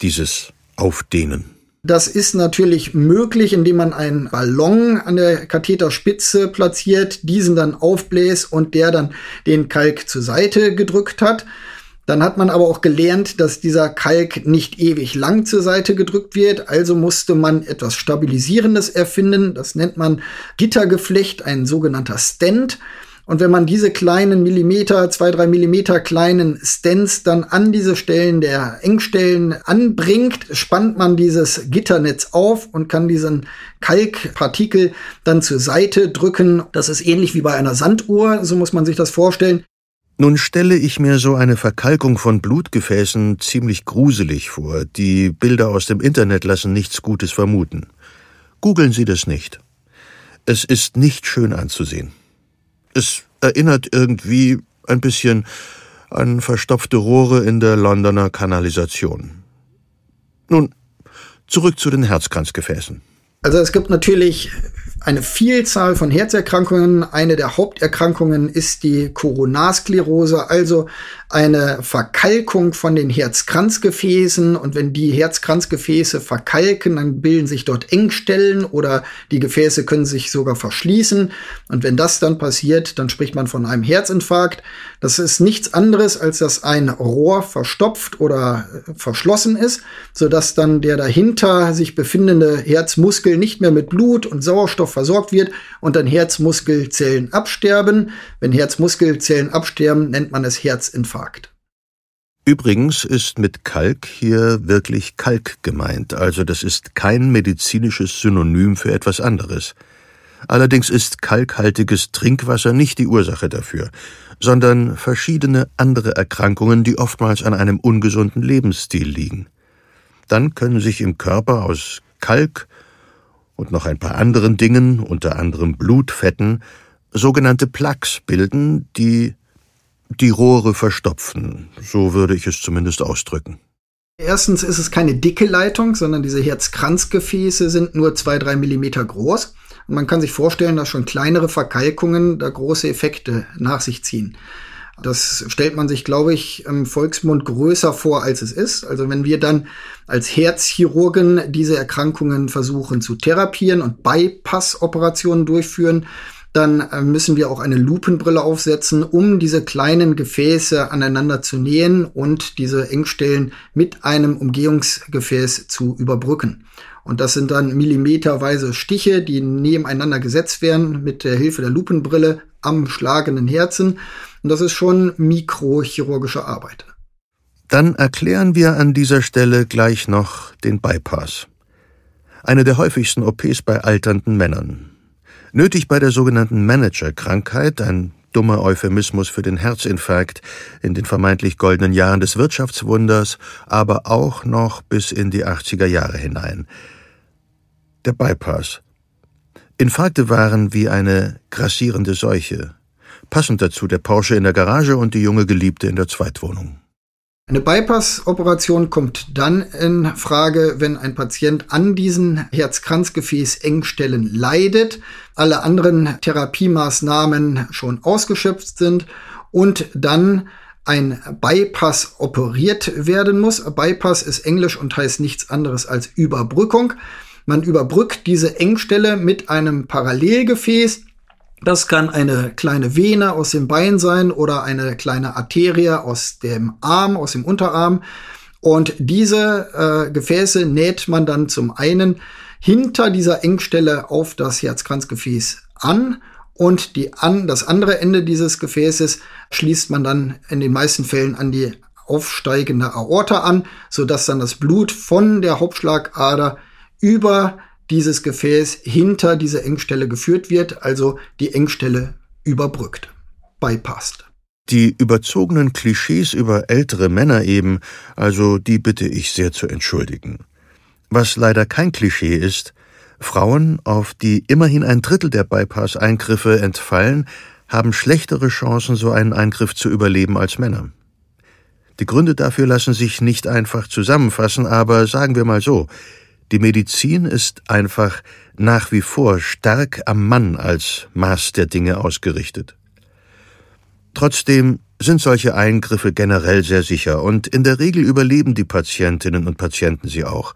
Dieses Aufdehnen. Das ist natürlich möglich, indem man einen Ballon an der Katheterspitze platziert, diesen dann aufbläst und der dann den Kalk zur Seite gedrückt hat. Dann hat man aber auch gelernt, dass dieser Kalk nicht ewig lang zur Seite gedrückt wird. Also musste man etwas Stabilisierendes erfinden. Das nennt man Gittergeflecht, ein sogenannter Stent. Und wenn man diese kleinen Millimeter, zwei, drei Millimeter kleinen Stents dann an diese Stellen der Engstellen anbringt, spannt man dieses Gitternetz auf und kann diesen Kalkpartikel dann zur Seite drücken. Das ist ähnlich wie bei einer Sanduhr, so muss man sich das vorstellen. Nun stelle ich mir so eine Verkalkung von Blutgefäßen ziemlich gruselig vor. Die Bilder aus dem Internet lassen nichts Gutes vermuten. Googeln Sie das nicht. Es ist nicht schön anzusehen. Es erinnert irgendwie ein bisschen an verstopfte Rohre in der Londoner Kanalisation. Nun, zurück zu den Herzkranzgefäßen. Also es gibt natürlich eine Vielzahl von Herzerkrankungen. Eine der Haupterkrankungen ist die Koronarsklerose, also eine Verkalkung von den Herzkranzgefäßen. Und wenn die Herzkranzgefäße verkalken, dann bilden sich dort Engstellen oder die Gefäße können sich sogar verschließen. Und wenn das dann passiert, dann spricht man von einem Herzinfarkt. Das ist nichts anderes, als dass ein Rohr verstopft oder äh, verschlossen ist, sodass dann der dahinter sich befindende Herzmuskel nicht mehr mit Blut und Sauerstoff versorgt wird und dann Herzmuskelzellen absterben. Wenn Herzmuskelzellen absterben, nennt man es Herzinfarkt. Übrigens ist mit Kalk hier wirklich Kalk gemeint, also das ist kein medizinisches Synonym für etwas anderes. Allerdings ist kalkhaltiges Trinkwasser nicht die Ursache dafür, sondern verschiedene andere Erkrankungen, die oftmals an einem ungesunden Lebensstil liegen. Dann können sich im Körper aus Kalk und noch ein paar anderen Dingen, unter anderem Blutfetten, sogenannte Plaques bilden, die die Rohre verstopfen. So würde ich es zumindest ausdrücken. Erstens ist es keine dicke Leitung, sondern diese Herzkranzgefäße sind nur zwei, drei Millimeter groß. Und man kann sich vorstellen, dass schon kleinere Verkalkungen da große Effekte nach sich ziehen. Das stellt man sich, glaube ich, im Volksmund größer vor, als es ist. Also wenn wir dann als Herzchirurgen diese Erkrankungen versuchen zu therapieren und Bypass-Operationen durchführen, dann äh, müssen wir auch eine Lupenbrille aufsetzen, um diese kleinen Gefäße aneinander zu nähen und diese Engstellen mit einem Umgehungsgefäß zu überbrücken. Und das sind dann millimeterweise Stiche, die nebeneinander gesetzt werden mit der Hilfe der Lupenbrille am schlagenden Herzen. Und das ist schon mikrochirurgische Arbeit. Dann erklären wir an dieser Stelle gleich noch den Bypass. Eine der häufigsten OPs bei alternden Männern. Nötig bei der sogenannten Managerkrankheit, ein dummer Euphemismus für den Herzinfarkt in den vermeintlich goldenen Jahren des Wirtschaftswunders, aber auch noch bis in die 80er Jahre hinein. Der Bypass. Infarkte waren wie eine grassierende Seuche. Passend dazu der Porsche in der Garage und die junge Geliebte in der Zweitwohnung. Eine Bypass-Operation kommt dann in Frage, wenn ein Patient an diesen Herzkranzgefäß-Engstellen leidet, alle anderen Therapiemaßnahmen schon ausgeschöpft sind und dann ein Bypass operiert werden muss. Bypass ist Englisch und heißt nichts anderes als Überbrückung. Man überbrückt diese Engstelle mit einem Parallelgefäß das kann eine kleine Vene aus dem Bein sein oder eine kleine Arterie aus dem Arm, aus dem Unterarm. Und diese äh, Gefäße näht man dann zum einen hinter dieser Engstelle auf das Herzkranzgefäß an und die an, das andere Ende dieses Gefäßes schließt man dann in den meisten Fällen an die aufsteigende Aorta an, so dass dann das Blut von der Hauptschlagader über dieses Gefäß hinter diese Engstelle geführt wird, also die Engstelle überbrückt, bypasst. Die überzogenen Klischees über ältere Männer eben, also die bitte ich sehr zu entschuldigen. Was leider kein Klischee ist, Frauen, auf die immerhin ein Drittel der Bypass-Eingriffe entfallen, haben schlechtere Chancen, so einen Eingriff zu überleben als Männer. Die Gründe dafür lassen sich nicht einfach zusammenfassen, aber sagen wir mal so, die Medizin ist einfach nach wie vor stark am Mann als Maß der Dinge ausgerichtet. Trotzdem sind solche Eingriffe generell sehr sicher und in der Regel überleben die Patientinnen und Patienten sie auch.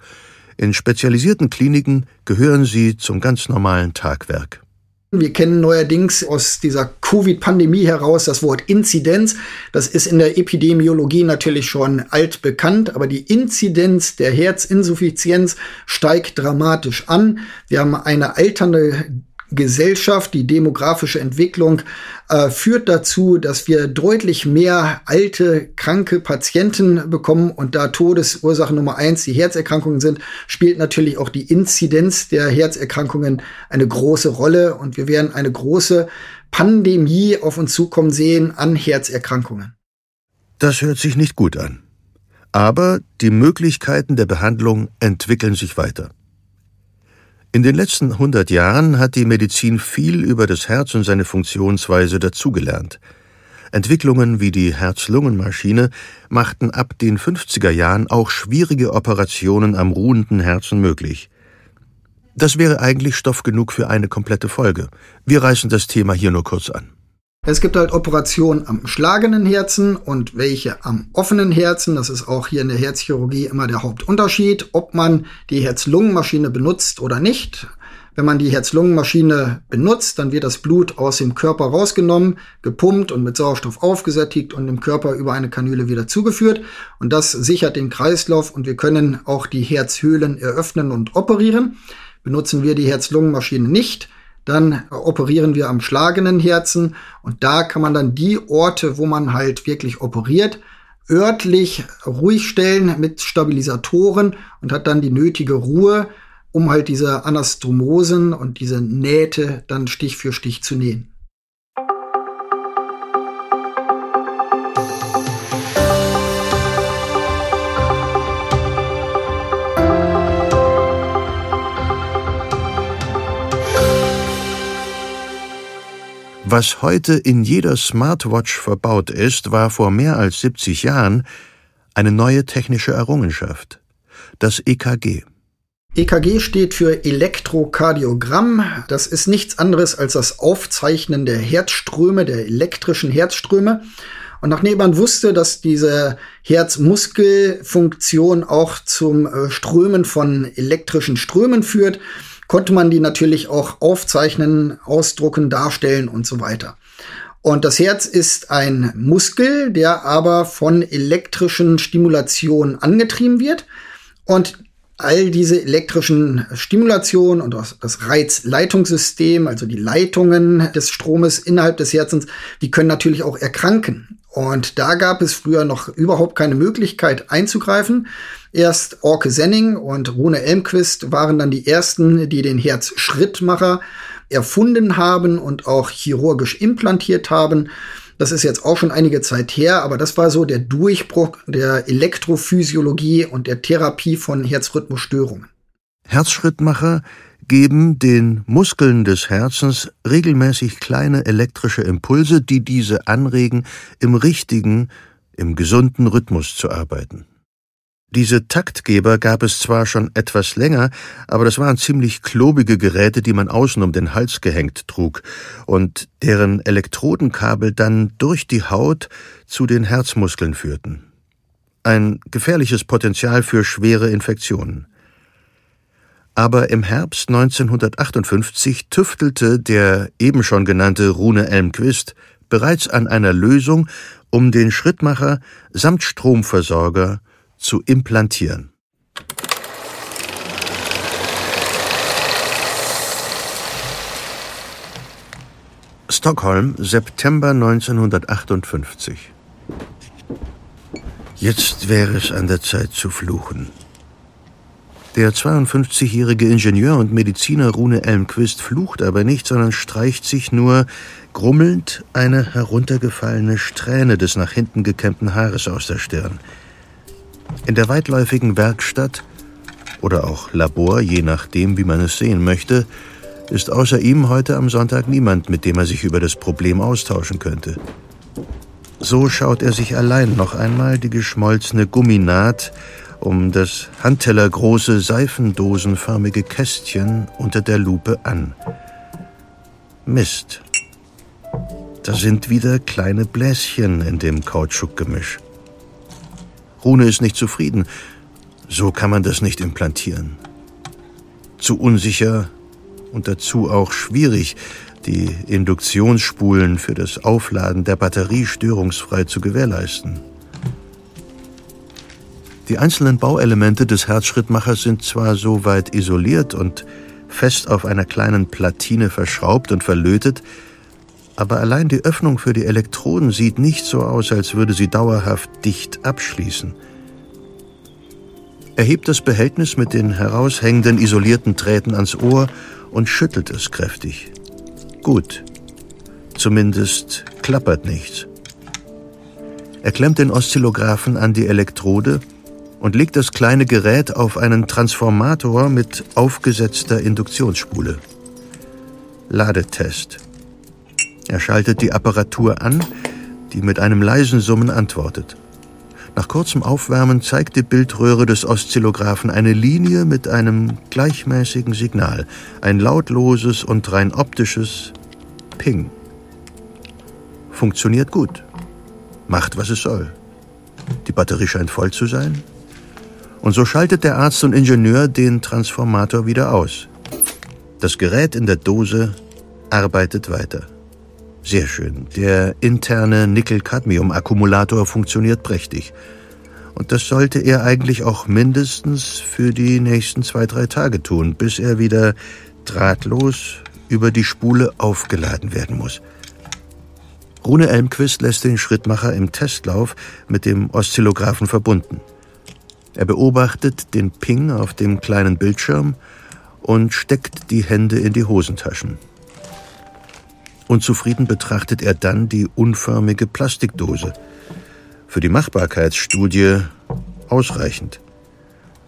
In spezialisierten Kliniken gehören sie zum ganz normalen Tagwerk. Wir kennen neuerdings aus dieser Covid-Pandemie heraus das Wort Inzidenz. Das ist in der Epidemiologie natürlich schon altbekannt, aber die Inzidenz der Herzinsuffizienz steigt dramatisch an. Wir haben eine alternde Gesellschaft, die demografische Entwicklung äh, führt dazu, dass wir deutlich mehr alte, kranke Patienten bekommen und da Todesursache Nummer eins die Herzerkrankungen sind, spielt natürlich auch die Inzidenz der Herzerkrankungen eine große Rolle und wir werden eine große Pandemie auf uns zukommen sehen an Herzerkrankungen. Das hört sich nicht gut an. Aber die Möglichkeiten der Behandlung entwickeln sich weiter. In den letzten 100 Jahren hat die Medizin viel über das Herz und seine Funktionsweise dazugelernt. Entwicklungen wie die Herz-Lungen-Maschine machten ab den 50er Jahren auch schwierige Operationen am ruhenden Herzen möglich. Das wäre eigentlich Stoff genug für eine komplette Folge. Wir reißen das Thema hier nur kurz an. Es gibt halt Operationen am schlagenden Herzen und welche am offenen Herzen. Das ist auch hier in der Herzchirurgie immer der Hauptunterschied, ob man die Herz-Lungen-Maschine benutzt oder nicht. Wenn man die Herz-Lungen-Maschine benutzt, dann wird das Blut aus dem Körper rausgenommen, gepumpt und mit Sauerstoff aufgesättigt und dem Körper über eine Kanüle wieder zugeführt. Und das sichert den Kreislauf und wir können auch die Herzhöhlen eröffnen und operieren. Benutzen wir die Herz-Lungen-Maschine nicht, dann operieren wir am schlagenden Herzen und da kann man dann die Orte, wo man halt wirklich operiert, örtlich ruhig stellen mit Stabilisatoren und hat dann die nötige Ruhe, um halt diese Anastomosen und diese Nähte dann Stich für Stich zu nähen. Was heute in jeder Smartwatch verbaut ist, war vor mehr als 70 Jahren eine neue technische Errungenschaft. Das EKG. EKG steht für Elektrokardiogramm. Das ist nichts anderes als das Aufzeichnen der Herzströme, der elektrischen Herzströme. Und nachdem man wusste, dass diese Herzmuskelfunktion auch zum äh, Strömen von elektrischen Strömen führt, konnte man die natürlich auch aufzeichnen, ausdrucken, darstellen und so weiter. Und das Herz ist ein Muskel, der aber von elektrischen Stimulationen angetrieben wird. Und all diese elektrischen Stimulationen und das Reizleitungssystem, also die Leitungen des Stromes innerhalb des Herzens, die können natürlich auch erkranken. Und da gab es früher noch überhaupt keine Möglichkeit einzugreifen. Erst Orke Senning und Rune Elmquist waren dann die ersten, die den Herzschrittmacher erfunden haben und auch chirurgisch implantiert haben. Das ist jetzt auch schon einige Zeit her, aber das war so der Durchbruch der Elektrophysiologie und der Therapie von Herzrhythmusstörungen. Herzschrittmacher geben den Muskeln des Herzens regelmäßig kleine elektrische Impulse, die diese anregen, im richtigen, im gesunden Rhythmus zu arbeiten. Diese Taktgeber gab es zwar schon etwas länger, aber das waren ziemlich klobige Geräte, die man außen um den Hals gehängt trug und deren Elektrodenkabel dann durch die Haut zu den Herzmuskeln führten. Ein gefährliches Potenzial für schwere Infektionen. Aber im Herbst 1958 tüftelte der eben schon genannte Rune Elmquist bereits an einer Lösung, um den Schrittmacher samt Stromversorger zu implantieren. Stockholm, September 1958. Jetzt wäre es an der Zeit zu fluchen. Der 52-jährige Ingenieur und Mediziner Rune Elmquist flucht aber nicht, sondern streicht sich nur grummelnd eine heruntergefallene Strähne des nach hinten gekämmten Haares aus der Stirn. In der weitläufigen Werkstatt oder auch Labor, je nachdem, wie man es sehen möchte, ist außer ihm heute am Sonntag niemand, mit dem er sich über das Problem austauschen könnte. So schaut er sich allein noch einmal die geschmolzene Gumminaht um das handtellergroße seifendosenförmige Kästchen unter der Lupe an. Mist. Da sind wieder kleine Bläschen in dem Kautschukgemisch. Rune ist nicht zufrieden. So kann man das nicht implantieren. Zu unsicher und dazu auch schwierig, die Induktionsspulen für das Aufladen der Batterie störungsfrei zu gewährleisten. Die einzelnen Bauelemente des Herzschrittmachers sind zwar so weit isoliert und fest auf einer kleinen Platine verschraubt und verlötet, aber allein die Öffnung für die Elektroden sieht nicht so aus, als würde sie dauerhaft dicht abschließen. Er hebt das Behältnis mit den heraushängenden isolierten Drähten ans Ohr und schüttelt es kräftig. Gut. Zumindest klappert nichts. Er klemmt den Oszillographen an die Elektrode und legt das kleine Gerät auf einen Transformator mit aufgesetzter Induktionsspule. Ladetest. Er schaltet die Apparatur an, die mit einem leisen Summen antwortet. Nach kurzem Aufwärmen zeigt die Bildröhre des Oszillographen eine Linie mit einem gleichmäßigen Signal, ein lautloses und rein optisches Ping. Funktioniert gut. Macht, was es soll. Die Batterie scheint voll zu sein. Und so schaltet der Arzt und Ingenieur den Transformator wieder aus. Das Gerät in der Dose arbeitet weiter. Sehr schön. Der interne Nickel-Cadmium-Akkumulator funktioniert prächtig. Und das sollte er eigentlich auch mindestens für die nächsten zwei, drei Tage tun, bis er wieder drahtlos über die Spule aufgeladen werden muss. Rune Elmquist lässt den Schrittmacher im Testlauf mit dem Oszillographen verbunden. Er beobachtet den Ping auf dem kleinen Bildschirm und steckt die Hände in die Hosentaschen. Unzufrieden betrachtet er dann die unförmige Plastikdose. Für die Machbarkeitsstudie ausreichend.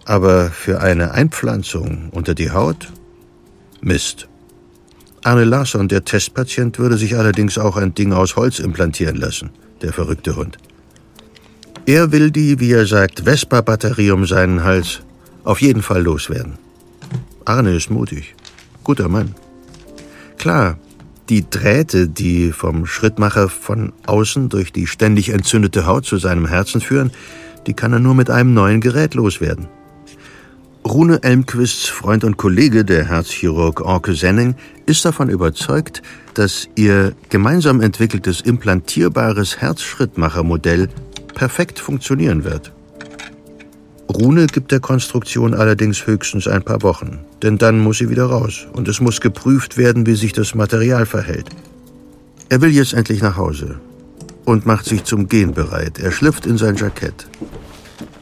Aber für eine Einpflanzung unter die Haut? Mist. Arne Larsson, der Testpatient, würde sich allerdings auch ein Ding aus Holz implantieren lassen, der verrückte Hund. Er will die, wie er sagt, Vespa-Batterie um seinen Hals auf jeden Fall loswerden. Arne ist mutig. Guter Mann. Klar, die Drähte, die vom Schrittmacher von außen durch die ständig entzündete Haut zu seinem Herzen führen, die kann er nur mit einem neuen Gerät loswerden. Rune Elmquists Freund und Kollege, der Herzchirurg Orke Senning, ist davon überzeugt, dass ihr gemeinsam entwickeltes implantierbares Herzschrittmachermodell perfekt funktionieren wird. Rune gibt der Konstruktion allerdings höchstens ein paar Wochen, denn dann muss sie wieder raus und es muss geprüft werden, wie sich das Material verhält. Er will jetzt endlich nach Hause und macht sich zum Gehen bereit. Er schlüpft in sein Jackett.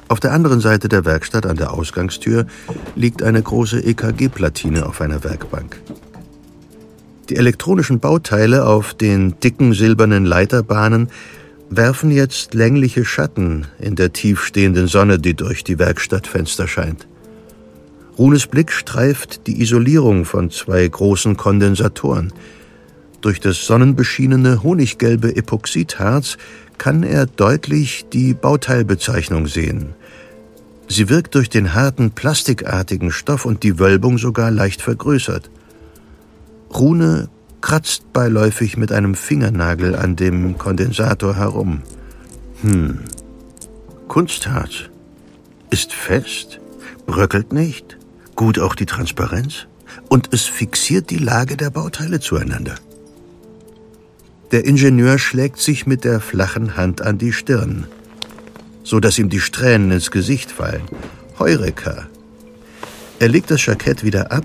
Auf der anderen Seite der Werkstatt an der Ausgangstür liegt eine große EKG-Platine auf einer Werkbank. Die elektronischen Bauteile auf den dicken silbernen Leiterbahnen werfen jetzt längliche Schatten in der tiefstehenden Sonne, die durch die Werkstattfenster scheint. Runes Blick streift die Isolierung von zwei großen Kondensatoren. Durch das sonnenbeschienene honiggelbe Epoxidharz kann er deutlich die Bauteilbezeichnung sehen. Sie wirkt durch den harten, plastikartigen Stoff und die Wölbung sogar leicht vergrößert. Rune kratzt beiläufig mit einem Fingernagel an dem Kondensator herum. Hm. Kunstharz. Ist fest, bröckelt nicht, gut auch die Transparenz und es fixiert die Lage der Bauteile zueinander. Der Ingenieur schlägt sich mit der flachen Hand an die Stirn, so dass ihm die Strähnen ins Gesicht fallen. Heureka! Er legt das Jackett wieder ab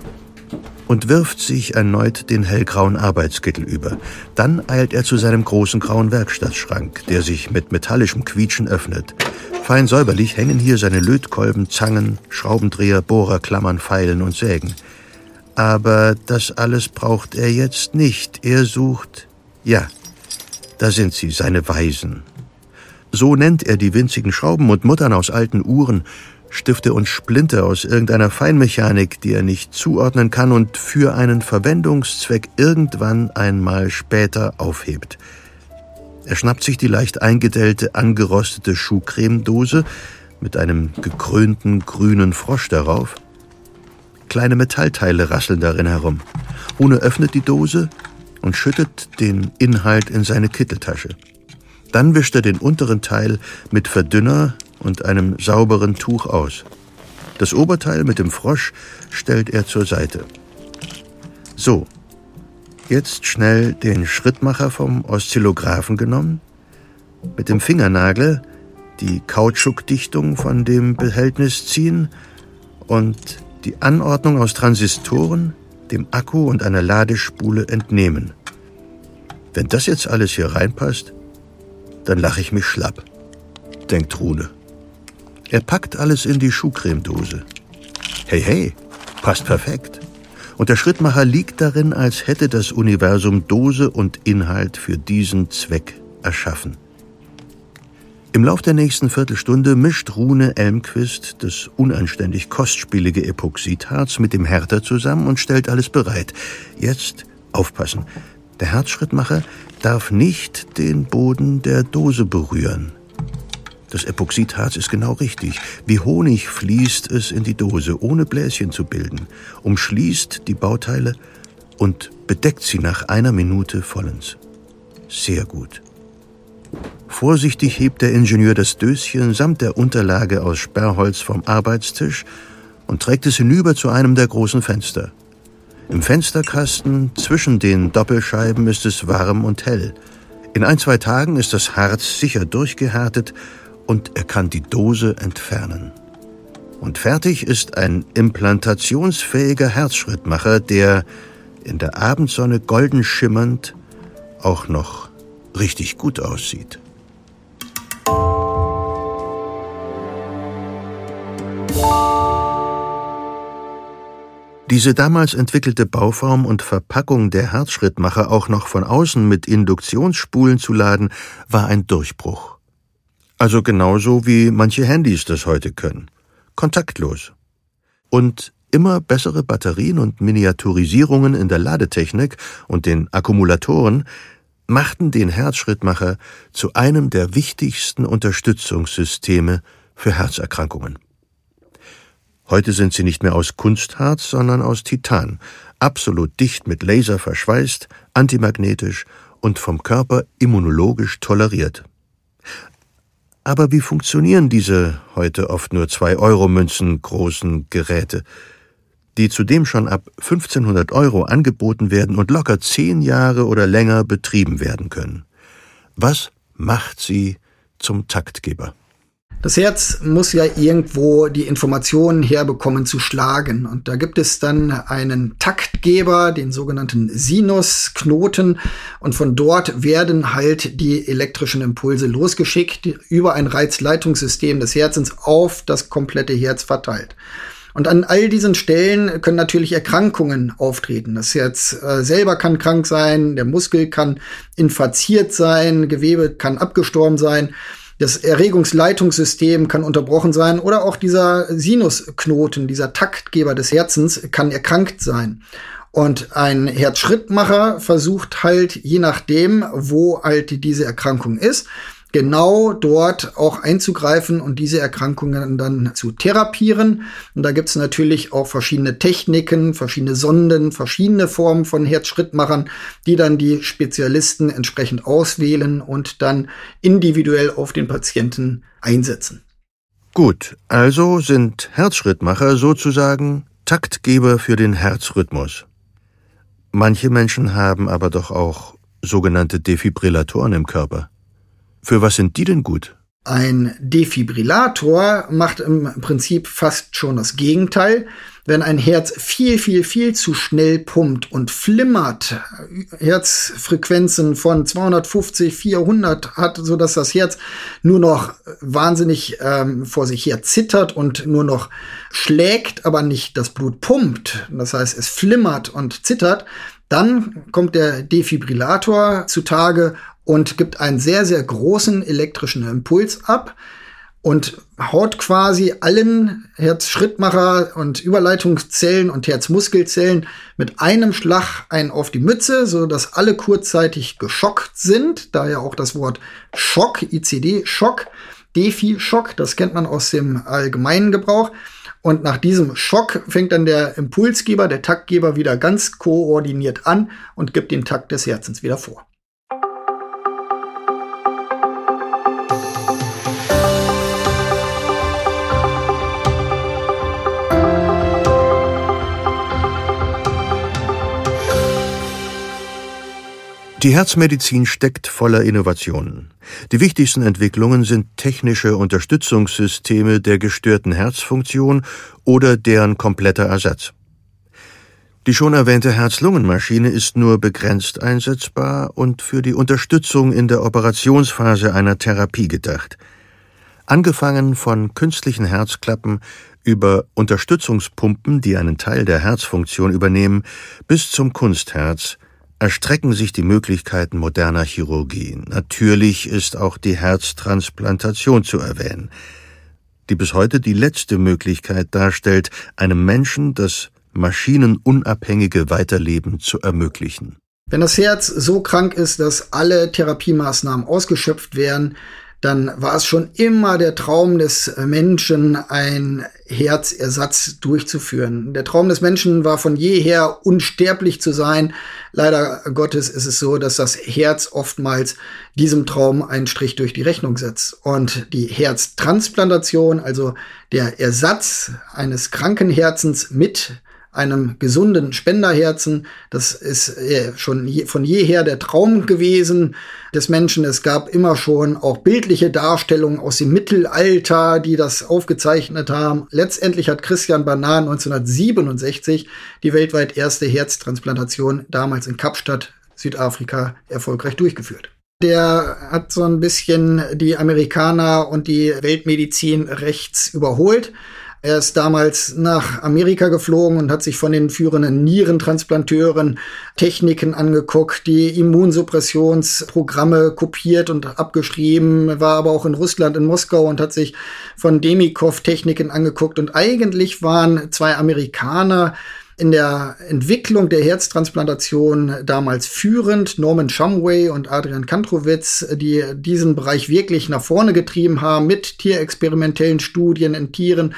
und wirft sich erneut den hellgrauen Arbeitskittel über. Dann eilt er zu seinem großen grauen Werkstattschrank, der sich mit metallischem Quietschen öffnet. Fein säuberlich hängen hier seine Lötkolben, Zangen, Schraubendreher, Bohrer, Klammern, Pfeilen und Sägen. Aber das alles braucht er jetzt nicht. Er sucht, ja, da sind sie, seine Weisen. So nennt er die winzigen Schrauben und Muttern aus alten Uhren, Stifte und Splinte aus irgendeiner Feinmechanik, die er nicht zuordnen kann und für einen Verwendungszweck irgendwann einmal später aufhebt. Er schnappt sich die leicht eingedellte, angerostete Schuhcremedose mit einem gekrönten grünen Frosch darauf. Kleine Metallteile rasseln darin herum. Rune öffnet die Dose und schüttet den Inhalt in seine Kitteltasche. Dann wischt er den unteren Teil mit Verdünner und einem sauberen Tuch aus. Das Oberteil mit dem Frosch stellt er zur Seite. So, jetzt schnell den Schrittmacher vom Oszillographen genommen, mit dem Fingernagel die Kautschukdichtung von dem Behältnis ziehen und die Anordnung aus Transistoren, dem Akku und einer Ladespule entnehmen. Wenn das jetzt alles hier reinpasst, dann lache ich mich schlapp, denkt Rune. Er packt alles in die Schuhcremedose. Hey, hey, passt perfekt. Und der Schrittmacher liegt darin, als hätte das Universum Dose und Inhalt für diesen Zweck erschaffen. Im Lauf der nächsten Viertelstunde mischt Rune Elmquist das unanständig kostspielige Epoxidharz mit dem Härter zusammen und stellt alles bereit. Jetzt aufpassen. Der Herzschrittmacher darf nicht den Boden der Dose berühren. Das Epoxidharz ist genau richtig. Wie Honig fließt es in die Dose, ohne Bläschen zu bilden, umschließt die Bauteile und bedeckt sie nach einer Minute vollends. Sehr gut. Vorsichtig hebt der Ingenieur das Döschen samt der Unterlage aus Sperrholz vom Arbeitstisch und trägt es hinüber zu einem der großen Fenster. Im Fensterkasten zwischen den Doppelscheiben ist es warm und hell. In ein, zwei Tagen ist das Harz sicher durchgehärtet und er kann die Dose entfernen. Und fertig ist ein implantationsfähiger Herzschrittmacher, der in der Abendsonne golden schimmernd auch noch richtig gut aussieht. Diese damals entwickelte Bauform und Verpackung der Herzschrittmacher auch noch von außen mit Induktionsspulen zu laden, war ein Durchbruch. Also genauso wie manche Handys das heute können. Kontaktlos. Und immer bessere Batterien und Miniaturisierungen in der Ladetechnik und den Akkumulatoren machten den Herzschrittmacher zu einem der wichtigsten Unterstützungssysteme für Herzerkrankungen. Heute sind sie nicht mehr aus Kunstharz, sondern aus Titan, absolut dicht mit Laser verschweißt, antimagnetisch und vom Körper immunologisch toleriert. Aber wie funktionieren diese heute oft nur zwei Euro Münzen großen Geräte, die zudem schon ab 1500 Euro angeboten werden und locker zehn Jahre oder länger betrieben werden können? Was macht sie zum Taktgeber? Das Herz muss ja irgendwo die Informationen herbekommen zu schlagen. Und da gibt es dann einen Taktgeber, den sogenannten Sinusknoten. Und von dort werden halt die elektrischen Impulse losgeschickt über ein Reizleitungssystem des Herzens auf das komplette Herz verteilt. Und an all diesen Stellen können natürlich Erkrankungen auftreten. Das Herz äh, selber kann krank sein, der Muskel kann infiziert sein, Gewebe kann abgestorben sein. Das Erregungsleitungssystem kann unterbrochen sein oder auch dieser Sinusknoten, dieser Taktgeber des Herzens kann erkrankt sein. Und ein Herzschrittmacher versucht halt, je nachdem, wo halt diese Erkrankung ist, genau dort auch einzugreifen und diese Erkrankungen dann zu therapieren. Und da gibt es natürlich auch verschiedene Techniken, verschiedene Sonden, verschiedene Formen von Herzschrittmachern, die dann die Spezialisten entsprechend auswählen und dann individuell auf den Patienten einsetzen. Gut, also sind Herzschrittmacher sozusagen Taktgeber für den Herzrhythmus. Manche Menschen haben aber doch auch sogenannte Defibrillatoren im Körper. Für was sind die denn gut? Ein Defibrillator macht im Prinzip fast schon das Gegenteil. Wenn ein Herz viel, viel, viel zu schnell pumpt und flimmert, Herzfrequenzen von 250, 400 hat, so dass das Herz nur noch wahnsinnig ähm, vor sich her zittert und nur noch schlägt, aber nicht das Blut pumpt. Das heißt, es flimmert und zittert. Dann kommt der Defibrillator zutage und gibt einen sehr, sehr großen elektrischen Impuls ab und haut quasi allen Herzschrittmacher und Überleitungszellen und Herzmuskelzellen mit einem Schlag einen auf die Mütze, so dass alle kurzzeitig geschockt sind. Daher auch das Wort Schock, ICD, Schock, Defi-Schock, das kennt man aus dem allgemeinen Gebrauch. Und nach diesem Schock fängt dann der Impulsgeber, der Taktgeber wieder ganz koordiniert an und gibt den Takt des Herzens wieder vor. Die Herzmedizin steckt voller Innovationen. Die wichtigsten Entwicklungen sind technische Unterstützungssysteme der gestörten Herzfunktion oder deren kompletter Ersatz. Die schon erwähnte Herz-Lungen-Maschine ist nur begrenzt einsetzbar und für die Unterstützung in der Operationsphase einer Therapie gedacht. Angefangen von künstlichen Herzklappen über Unterstützungspumpen, die einen Teil der Herzfunktion übernehmen, bis zum Kunstherz erstrecken sich die Möglichkeiten moderner Chirurgie. Natürlich ist auch die Herztransplantation zu erwähnen, die bis heute die letzte Möglichkeit darstellt, einem Menschen das maschinenunabhängige Weiterleben zu ermöglichen. Wenn das Herz so krank ist, dass alle Therapiemaßnahmen ausgeschöpft werden, dann war es schon immer der Traum des Menschen, ein Herzersatz durchzuführen. Der Traum des Menschen war von jeher unsterblich zu sein. Leider Gottes ist es so, dass das Herz oftmals diesem Traum einen Strich durch die Rechnung setzt. Und die Herztransplantation, also der Ersatz eines kranken Herzens mit einem gesunden Spenderherzen. Das ist äh, schon von jeher der Traum gewesen des Menschen. Es gab immer schon auch bildliche Darstellungen aus dem Mittelalter, die das aufgezeichnet haben. Letztendlich hat Christian Banan 1967 die weltweit erste Herztransplantation damals in Kapstadt, Südafrika, erfolgreich durchgeführt. Der hat so ein bisschen die Amerikaner und die Weltmedizin rechts überholt Er ist damals nach Amerika geflogen und hat sich von den führenden Nierentransplanteuren Techniken angeguckt, die Immunsuppressionsprogramme kopiert und abgeschrieben, war aber auch in Russland, in Moskau und hat sich von Demikov Techniken angeguckt. Und eigentlich waren zwei Amerikaner in der Entwicklung der Herztransplantation damals führend. Norman Shumway und Adrian Kantrowitz, die diesen Bereich wirklich nach vorne getrieben haben, mit tierexperimentellen Studien in Tieren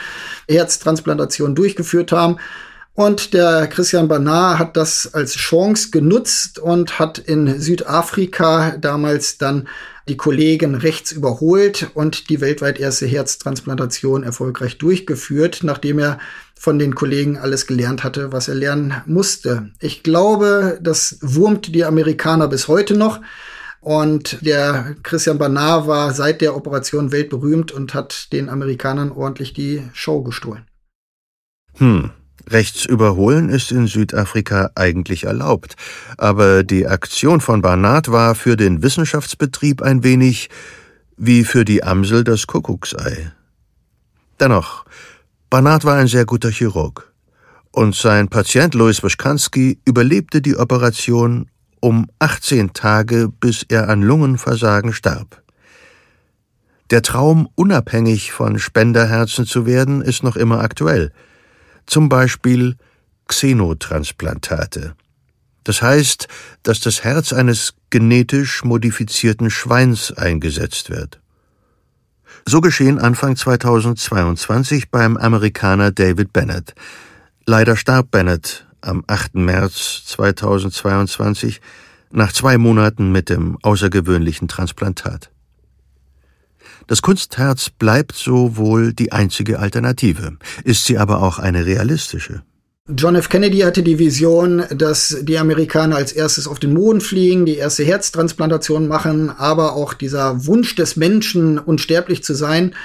Herztransplantation durchgeführt haben. Und der Christian Barnard hat das als Chance genutzt und hat in Südafrika damals dann die Kollegen rechts überholt und die weltweit erste Herztransplantation erfolgreich durchgeführt, nachdem er von den Kollegen alles gelernt hatte, was er lernen musste. Ich glaube, das wurmt die Amerikaner bis heute noch. Und der Christian Barnard war seit der Operation weltberühmt und hat den Amerikanern ordentlich die Show gestohlen. Hm. Rechts überholen ist in Südafrika eigentlich erlaubt, aber die Aktion von Barnard war für den Wissenschaftsbetrieb ein wenig wie für die Amsel das Kuckucksei. Dennoch, Barnard war ein sehr guter Chirurg und sein Patient Louis Wischkanski überlebte die Operation um 18 Tage, bis er an Lungenversagen starb. Der Traum, unabhängig von Spenderherzen zu werden, ist noch immer aktuell – zum Beispiel Xenotransplantate. Das heißt, dass das Herz eines genetisch modifizierten Schweins eingesetzt wird. So geschehen Anfang 2022 beim Amerikaner David Bennett. Leider starb Bennett am 8. März 2022 nach zwei Monaten mit dem außergewöhnlichen Transplantat. Das Kunstherz bleibt so wohl die einzige Alternative, ist sie aber auch eine realistische. John F. Kennedy hatte die Vision, dass die Amerikaner als erstes auf den Mond fliegen, die erste Herztransplantation machen, aber auch dieser Wunsch des Menschen, unsterblich zu sein,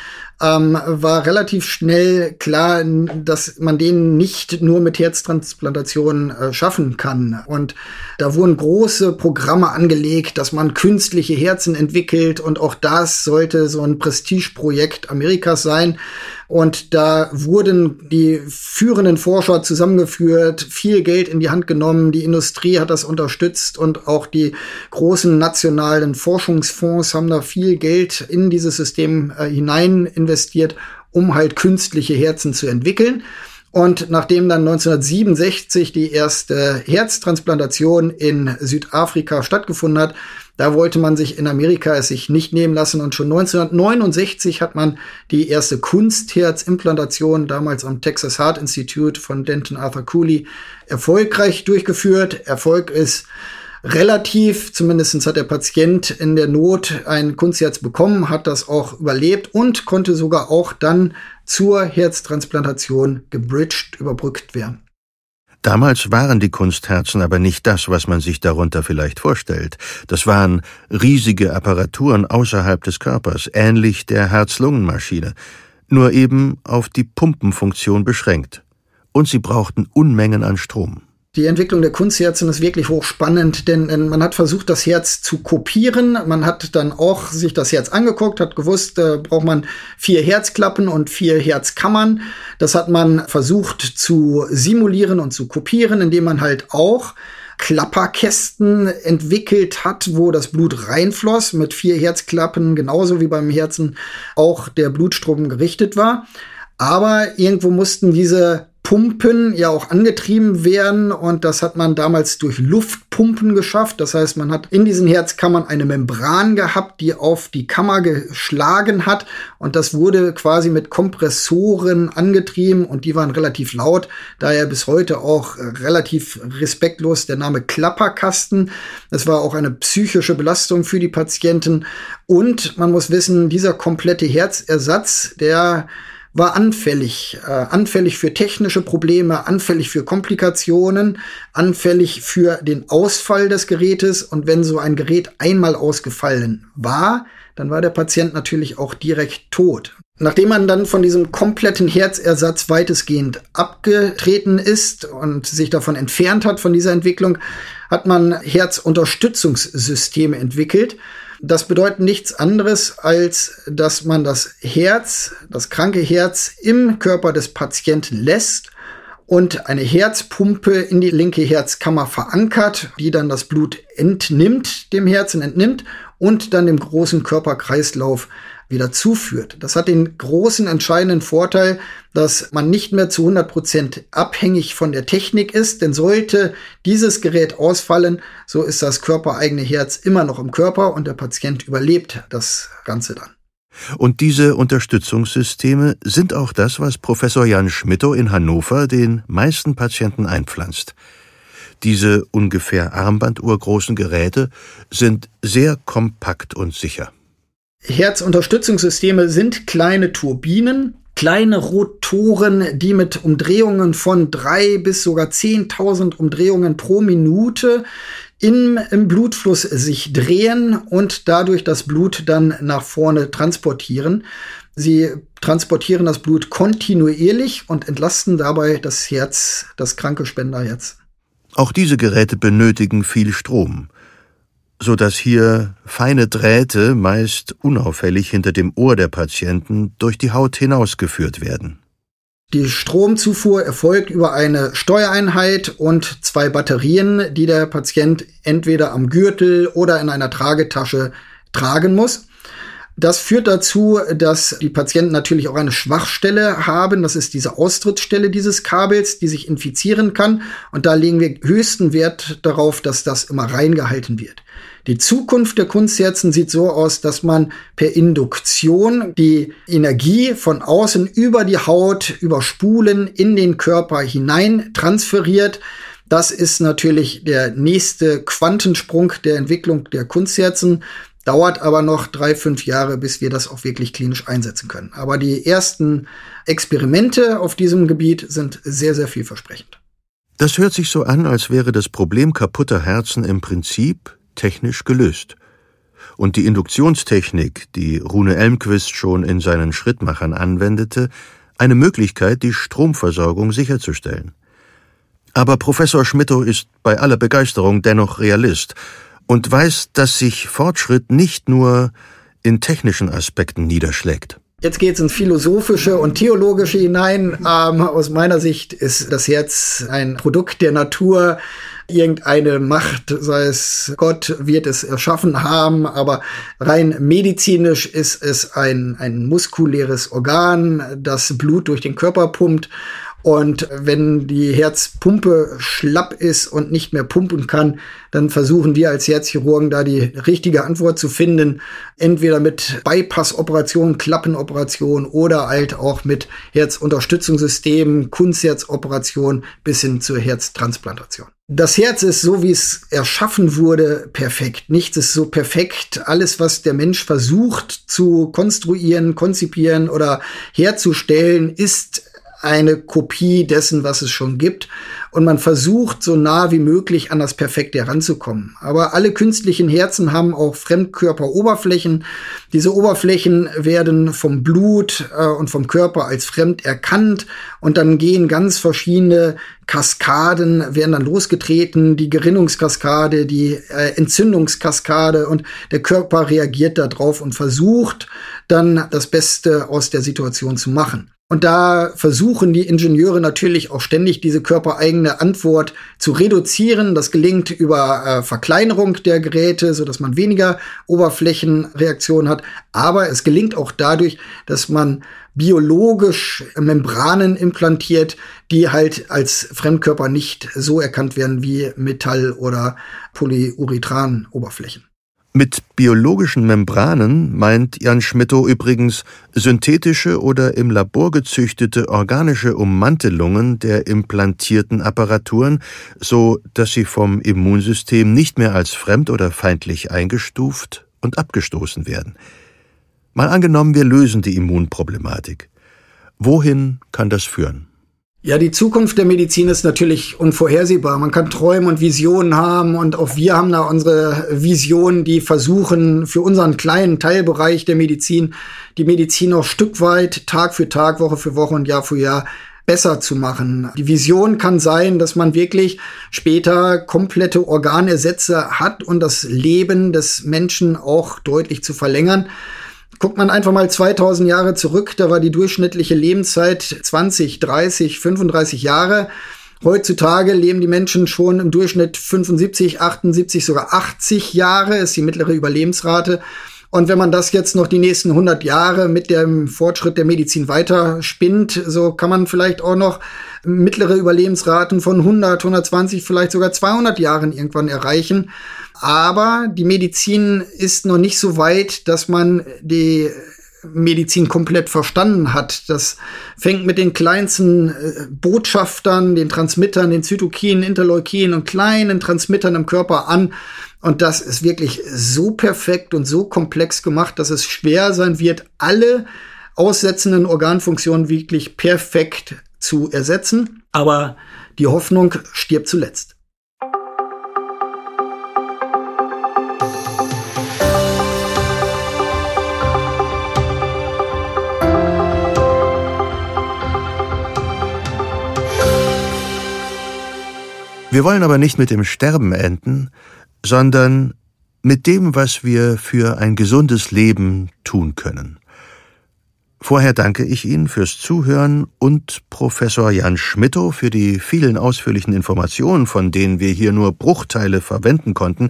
ähm, war relativ schnell klar, dass man den nicht nur mit Herztransplantation äh, schaffen kann. Und da wurden große Programme angelegt, dass man künstliche Herzen entwickelt und auch das sollte so ein Prestigeprojekt Amerikas sein. Und da wurden die führenden Forscher zusammengeführt, viel Geld in die Hand genommen, die Industrie hat das unterstützt und auch die großen nationalen Forschungsfonds haben da viel Geld in dieses System äh, hinein investiert, um halt künstliche Herzen zu entwickeln. Und nachdem dann 1967 die erste Herztransplantation in Südafrika stattgefunden hat, da wollte man sich in Amerika es sich nicht nehmen lassen und schon 1969 hat man die erste Kunstherzimplantation damals am Texas Heart Institute von Denton Arthur Cooley erfolgreich durchgeführt. Erfolg ist relativ, zumindestens hat der Patient in der Not ein Kunstherz bekommen, hat das auch überlebt und konnte sogar auch dann zur Herztransplantation gebridged, überbrückt werden. Damals waren die Kunstherzen aber nicht das, was man sich darunter vielleicht vorstellt. Das waren riesige Apparaturen außerhalb des Körpers, ähnlich der Herz-Lungen-Maschine, nur eben auf die Pumpenfunktion beschränkt. Und sie brauchten Unmengen an Strom. Die Entwicklung der Kunstherzen ist wirklich hochspannend, denn, denn, man hat versucht, das Herz zu kopieren. Man hat dann auch sich das Herz angeguckt, hat gewusst, äh, braucht man vier Herzklappen und vier Herzkammern. Das hat man versucht zu simulieren und zu kopieren, indem man halt auch Klapperkästen entwickelt hat, wo das Blut reinfloss mit vier Herzklappen, genauso wie beim Herzen auch der Blutstrom gerichtet war. Aber irgendwo mussten diese Pumpen ja auch angetrieben werden und das hat man damals durch Luftpumpen geschafft. Das heißt, man hat in diesen Herzkammern eine Membran gehabt, die auf die Kammer geschlagen hat und das wurde quasi mit Kompressoren angetrieben und die waren relativ laut, daher bis heute auch relativ respektlos der Name Klapperkasten. Das war auch eine psychische Belastung für die Patienten und man muss wissen, dieser komplette Herzersatz, der war anfällig, äh, anfällig für technische Probleme, anfällig für Komplikationen, anfällig für den Ausfall des Gerätes. Und wenn so ein Gerät einmal ausgefallen war, dann war der Patient natürlich auch direkt tot. Nachdem man dann von diesem kompletten Herzersatz weitestgehend abgetreten ist und sich davon entfernt hat von dieser Entwicklung, hat man Herzunterstützungssysteme entwickelt. Das bedeutet nichts anderes, als dass man das Herz, das kranke Herz im Körper des Patienten lässt und eine Herzpumpe in die linke Herzkammer verankert, die dann das Blut entnimmt, dem Herzen entnimmt und dann dem großen Körperkreislauf wieder zuführt. Das hat den großen entscheidenden Vorteil, dass man nicht mehr zu 100 Prozent abhängig von der Technik ist, denn sollte dieses Gerät ausfallen, so ist das körpereigene Herz immer noch im Körper und der Patient überlebt das Ganze dann. Und diese Unterstützungssysteme sind auch das, was Professor Jan Schmittow in Hannover den meisten Patienten einpflanzt. Diese ungefähr armbanduhrgroßen Geräte sind sehr kompakt und sicher. Herzunterstützungssysteme sind kleine Turbinen, kleine Rotoren, die mit Umdrehungen von drei bis sogar 10.000 Umdrehungen pro Minute im, im Blutfluss sich drehen und dadurch das Blut dann nach vorne transportieren. Sie transportieren das Blut kontinuierlich und entlasten dabei das Herz, das kranke Spenderherz. Auch diese Geräte benötigen viel Strom so dass hier feine Drähte meist unauffällig hinter dem Ohr der Patienten durch die Haut hinausgeführt werden. Die Stromzufuhr erfolgt über eine Steuereinheit und zwei Batterien, die der Patient entweder am Gürtel oder in einer Tragetasche tragen muss. Das führt dazu, dass die Patienten natürlich auch eine Schwachstelle haben. Das ist diese Austrittsstelle dieses Kabels, die sich infizieren kann. Und da legen wir höchsten Wert darauf, dass das immer reingehalten wird. Die Zukunft der Kunstherzen sieht so aus, dass man per Induktion die Energie von außen über die Haut, über Spulen in den Körper hinein transferiert. Das ist natürlich der nächste Quantensprung der Entwicklung der Kunstherzen. Dauert aber noch drei, fünf Jahre, bis wir das auch wirklich klinisch einsetzen können. Aber die ersten Experimente auf diesem Gebiet sind sehr, sehr vielversprechend. Das hört sich so an, als wäre das Problem kaputter Herzen im Prinzip technisch gelöst. Und die Induktionstechnik, die Rune Elmquist schon in seinen Schrittmachern anwendete, eine Möglichkeit, die Stromversorgung sicherzustellen. Aber Professor Schmittow ist bei aller Begeisterung dennoch Realist und weiß, dass sich Fortschritt nicht nur in technischen Aspekten niederschlägt. Jetzt geht es ins Philosophische und Theologische hinein. Ähm, aus meiner Sicht ist das Herz ein Produkt der Natur. Irgendeine Macht, sei es Gott, wird es erschaffen haben, aber rein medizinisch ist es ein, ein muskuläres Organ, das Blut durch den Körper pumpt und wenn die Herzpumpe schlapp ist und nicht mehr pumpen kann, dann versuchen wir als Herzchirurgen da die richtige Antwort zu finden. Entweder mit Bypass-Operationen, Klappenoperationen oder halt auch mit Herzunterstützungssystemen, Kunstherzoperationen bis hin zur Herztransplantation. Das Herz ist so, wie es erschaffen wurde, perfekt. Nichts ist so perfekt. Alles, was der Mensch versucht zu konstruieren, konzipieren oder herzustellen, ist eine Kopie dessen, was es schon gibt. Und man versucht so nah wie möglich an das Perfekte heranzukommen. Aber alle künstlichen Herzen haben auch Fremdkörperoberflächen. Diese Oberflächen werden vom Blut äh, und vom Körper als fremd erkannt. Und dann gehen ganz verschiedene Kaskaden, werden dann losgetreten. Die Gerinnungskaskade, die äh, Entzündungskaskade. Und der Körper reagiert darauf und versucht dann das Beste aus der Situation zu machen. Und da versuchen die Ingenieure natürlich auch ständig diese körpereigene Antwort zu reduzieren. Das gelingt über äh, Verkleinerung der Geräte, so dass man weniger Oberflächenreaktionen hat. Aber es gelingt auch dadurch, dass man biologisch Membranen implantiert, die halt als Fremdkörper nicht so erkannt werden wie Metall- oder Polyurethan-Oberflächen. Mit biologischen Membranen meint Jan Schmittow übrigens synthetische oder im Labor gezüchtete organische Ummantelungen der implantierten Apparaturen, so dass sie vom Immunsystem nicht mehr als fremd oder feindlich eingestuft und abgestoßen werden. Mal angenommen, wir lösen die Immunproblematik. Wohin kann das führen? Ja, die Zukunft der Medizin ist natürlich unvorhersehbar. Man kann Träume und Visionen haben und auch wir haben da unsere Visionen, die versuchen, für unseren kleinen Teilbereich der Medizin, die Medizin auch Stück weit, Tag für Tag, Woche für Woche und Jahr für Jahr besser zu machen. Die Vision kann sein, dass man wirklich später komplette Organersätze hat und das Leben des Menschen auch deutlich zu verlängern. Guckt man einfach mal 2000 Jahre zurück, da war die durchschnittliche Lebenszeit 20, 30, 35 Jahre. Heutzutage leben die Menschen schon im Durchschnitt 75, 78, sogar 80 Jahre ist die mittlere Überlebensrate. Und wenn man das jetzt noch die nächsten 100 Jahre mit dem Fortschritt der Medizin weiter spinnt, so kann man vielleicht auch noch mittlere Überlebensraten von 100, 120, vielleicht sogar 200 Jahren irgendwann erreichen. Aber die Medizin ist noch nicht so weit, dass man die Medizin komplett verstanden hat. Das fängt mit den kleinsten äh, Botschaftern, den Transmittern, den Zytokinen, Interleukinen und kleinen Transmittern im Körper an. Und das ist wirklich so perfekt und so komplex gemacht, dass es schwer sein wird, alle aussetzenden Organfunktionen wirklich perfekt zu ersetzen. Aber die Hoffnung stirbt zuletzt. Wir wollen aber nicht mit dem Sterben enden, sondern mit dem, was wir für ein gesundes Leben tun können. Vorher danke ich Ihnen fürs Zuhören und Professor Jan Schmittow für die vielen ausführlichen Informationen, von denen wir hier nur Bruchteile verwenden konnten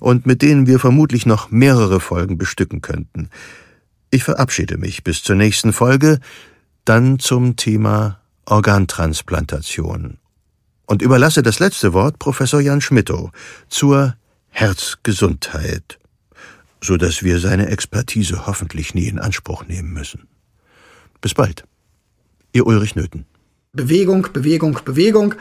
und mit denen wir vermutlich noch mehrere Folgen bestücken könnten. Ich verabschiede mich bis zur nächsten Folge, dann zum Thema Organtransplantation und überlasse das letzte Wort Professor Jan Schmittow zur Herzgesundheit, so dass wir seine Expertise hoffentlich nie in Anspruch nehmen müssen. Bis bald. Ihr Ulrich Nöthen. Bewegung, Bewegung, Bewegung.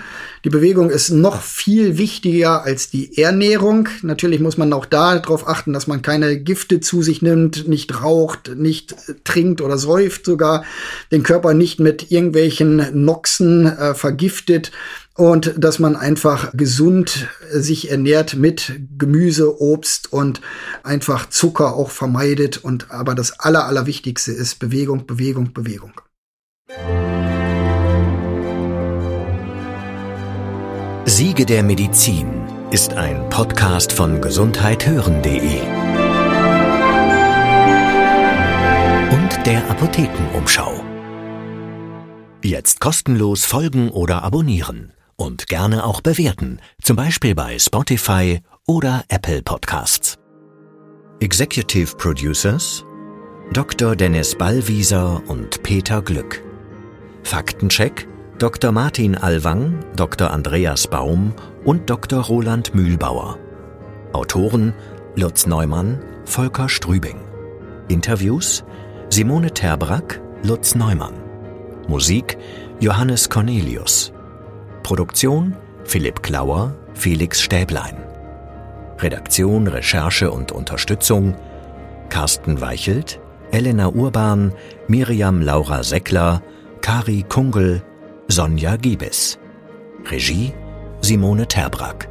Die Bewegung ist noch viel wichtiger als die Ernährung. Natürlich muss man auch da darauf achten, dass man keine Gifte zu sich nimmt, nicht raucht, nicht trinkt oder säuft sogar, den Körper nicht mit irgendwelchen Noxen äh, vergiftet und dass man einfach gesund sich ernährt mit Gemüse, Obst und einfach Zucker auch vermeidet. Und aber das Aller, Allerwichtigste ist Bewegung, Bewegung, Bewegung. Siege der Medizin ist ein Podcast von gesundheithören.de und der Apothekenumschau. Jetzt kostenlos folgen oder abonnieren und gerne auch bewerten, zum Beispiel bei Spotify oder Apple Podcasts. Executive Producers Dr. Dennis Ballwieser und Peter Glück. Faktencheck Dr. Martin Alwang, Dr. Andreas Baum und Dr. Roland Mühlbauer. Autoren Lutz Neumann, Volker Strübing. Interviews Simone Terbrack, Lutz Neumann. Musik Johannes Cornelius. Produktion Philipp Klauer, Felix Stäblein. Redaktion, Recherche und Unterstützung Carsten Weichelt, Elena Urban, Miriam Laura Seckler, Kari Kungel, Sonja Giebes. Regie Simone Terbrack.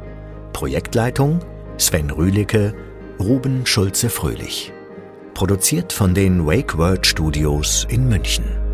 Projektleitung Sven Rühlicke, Ruben Schulze-Fröhlich. Produziert von den Wake World Studios in München.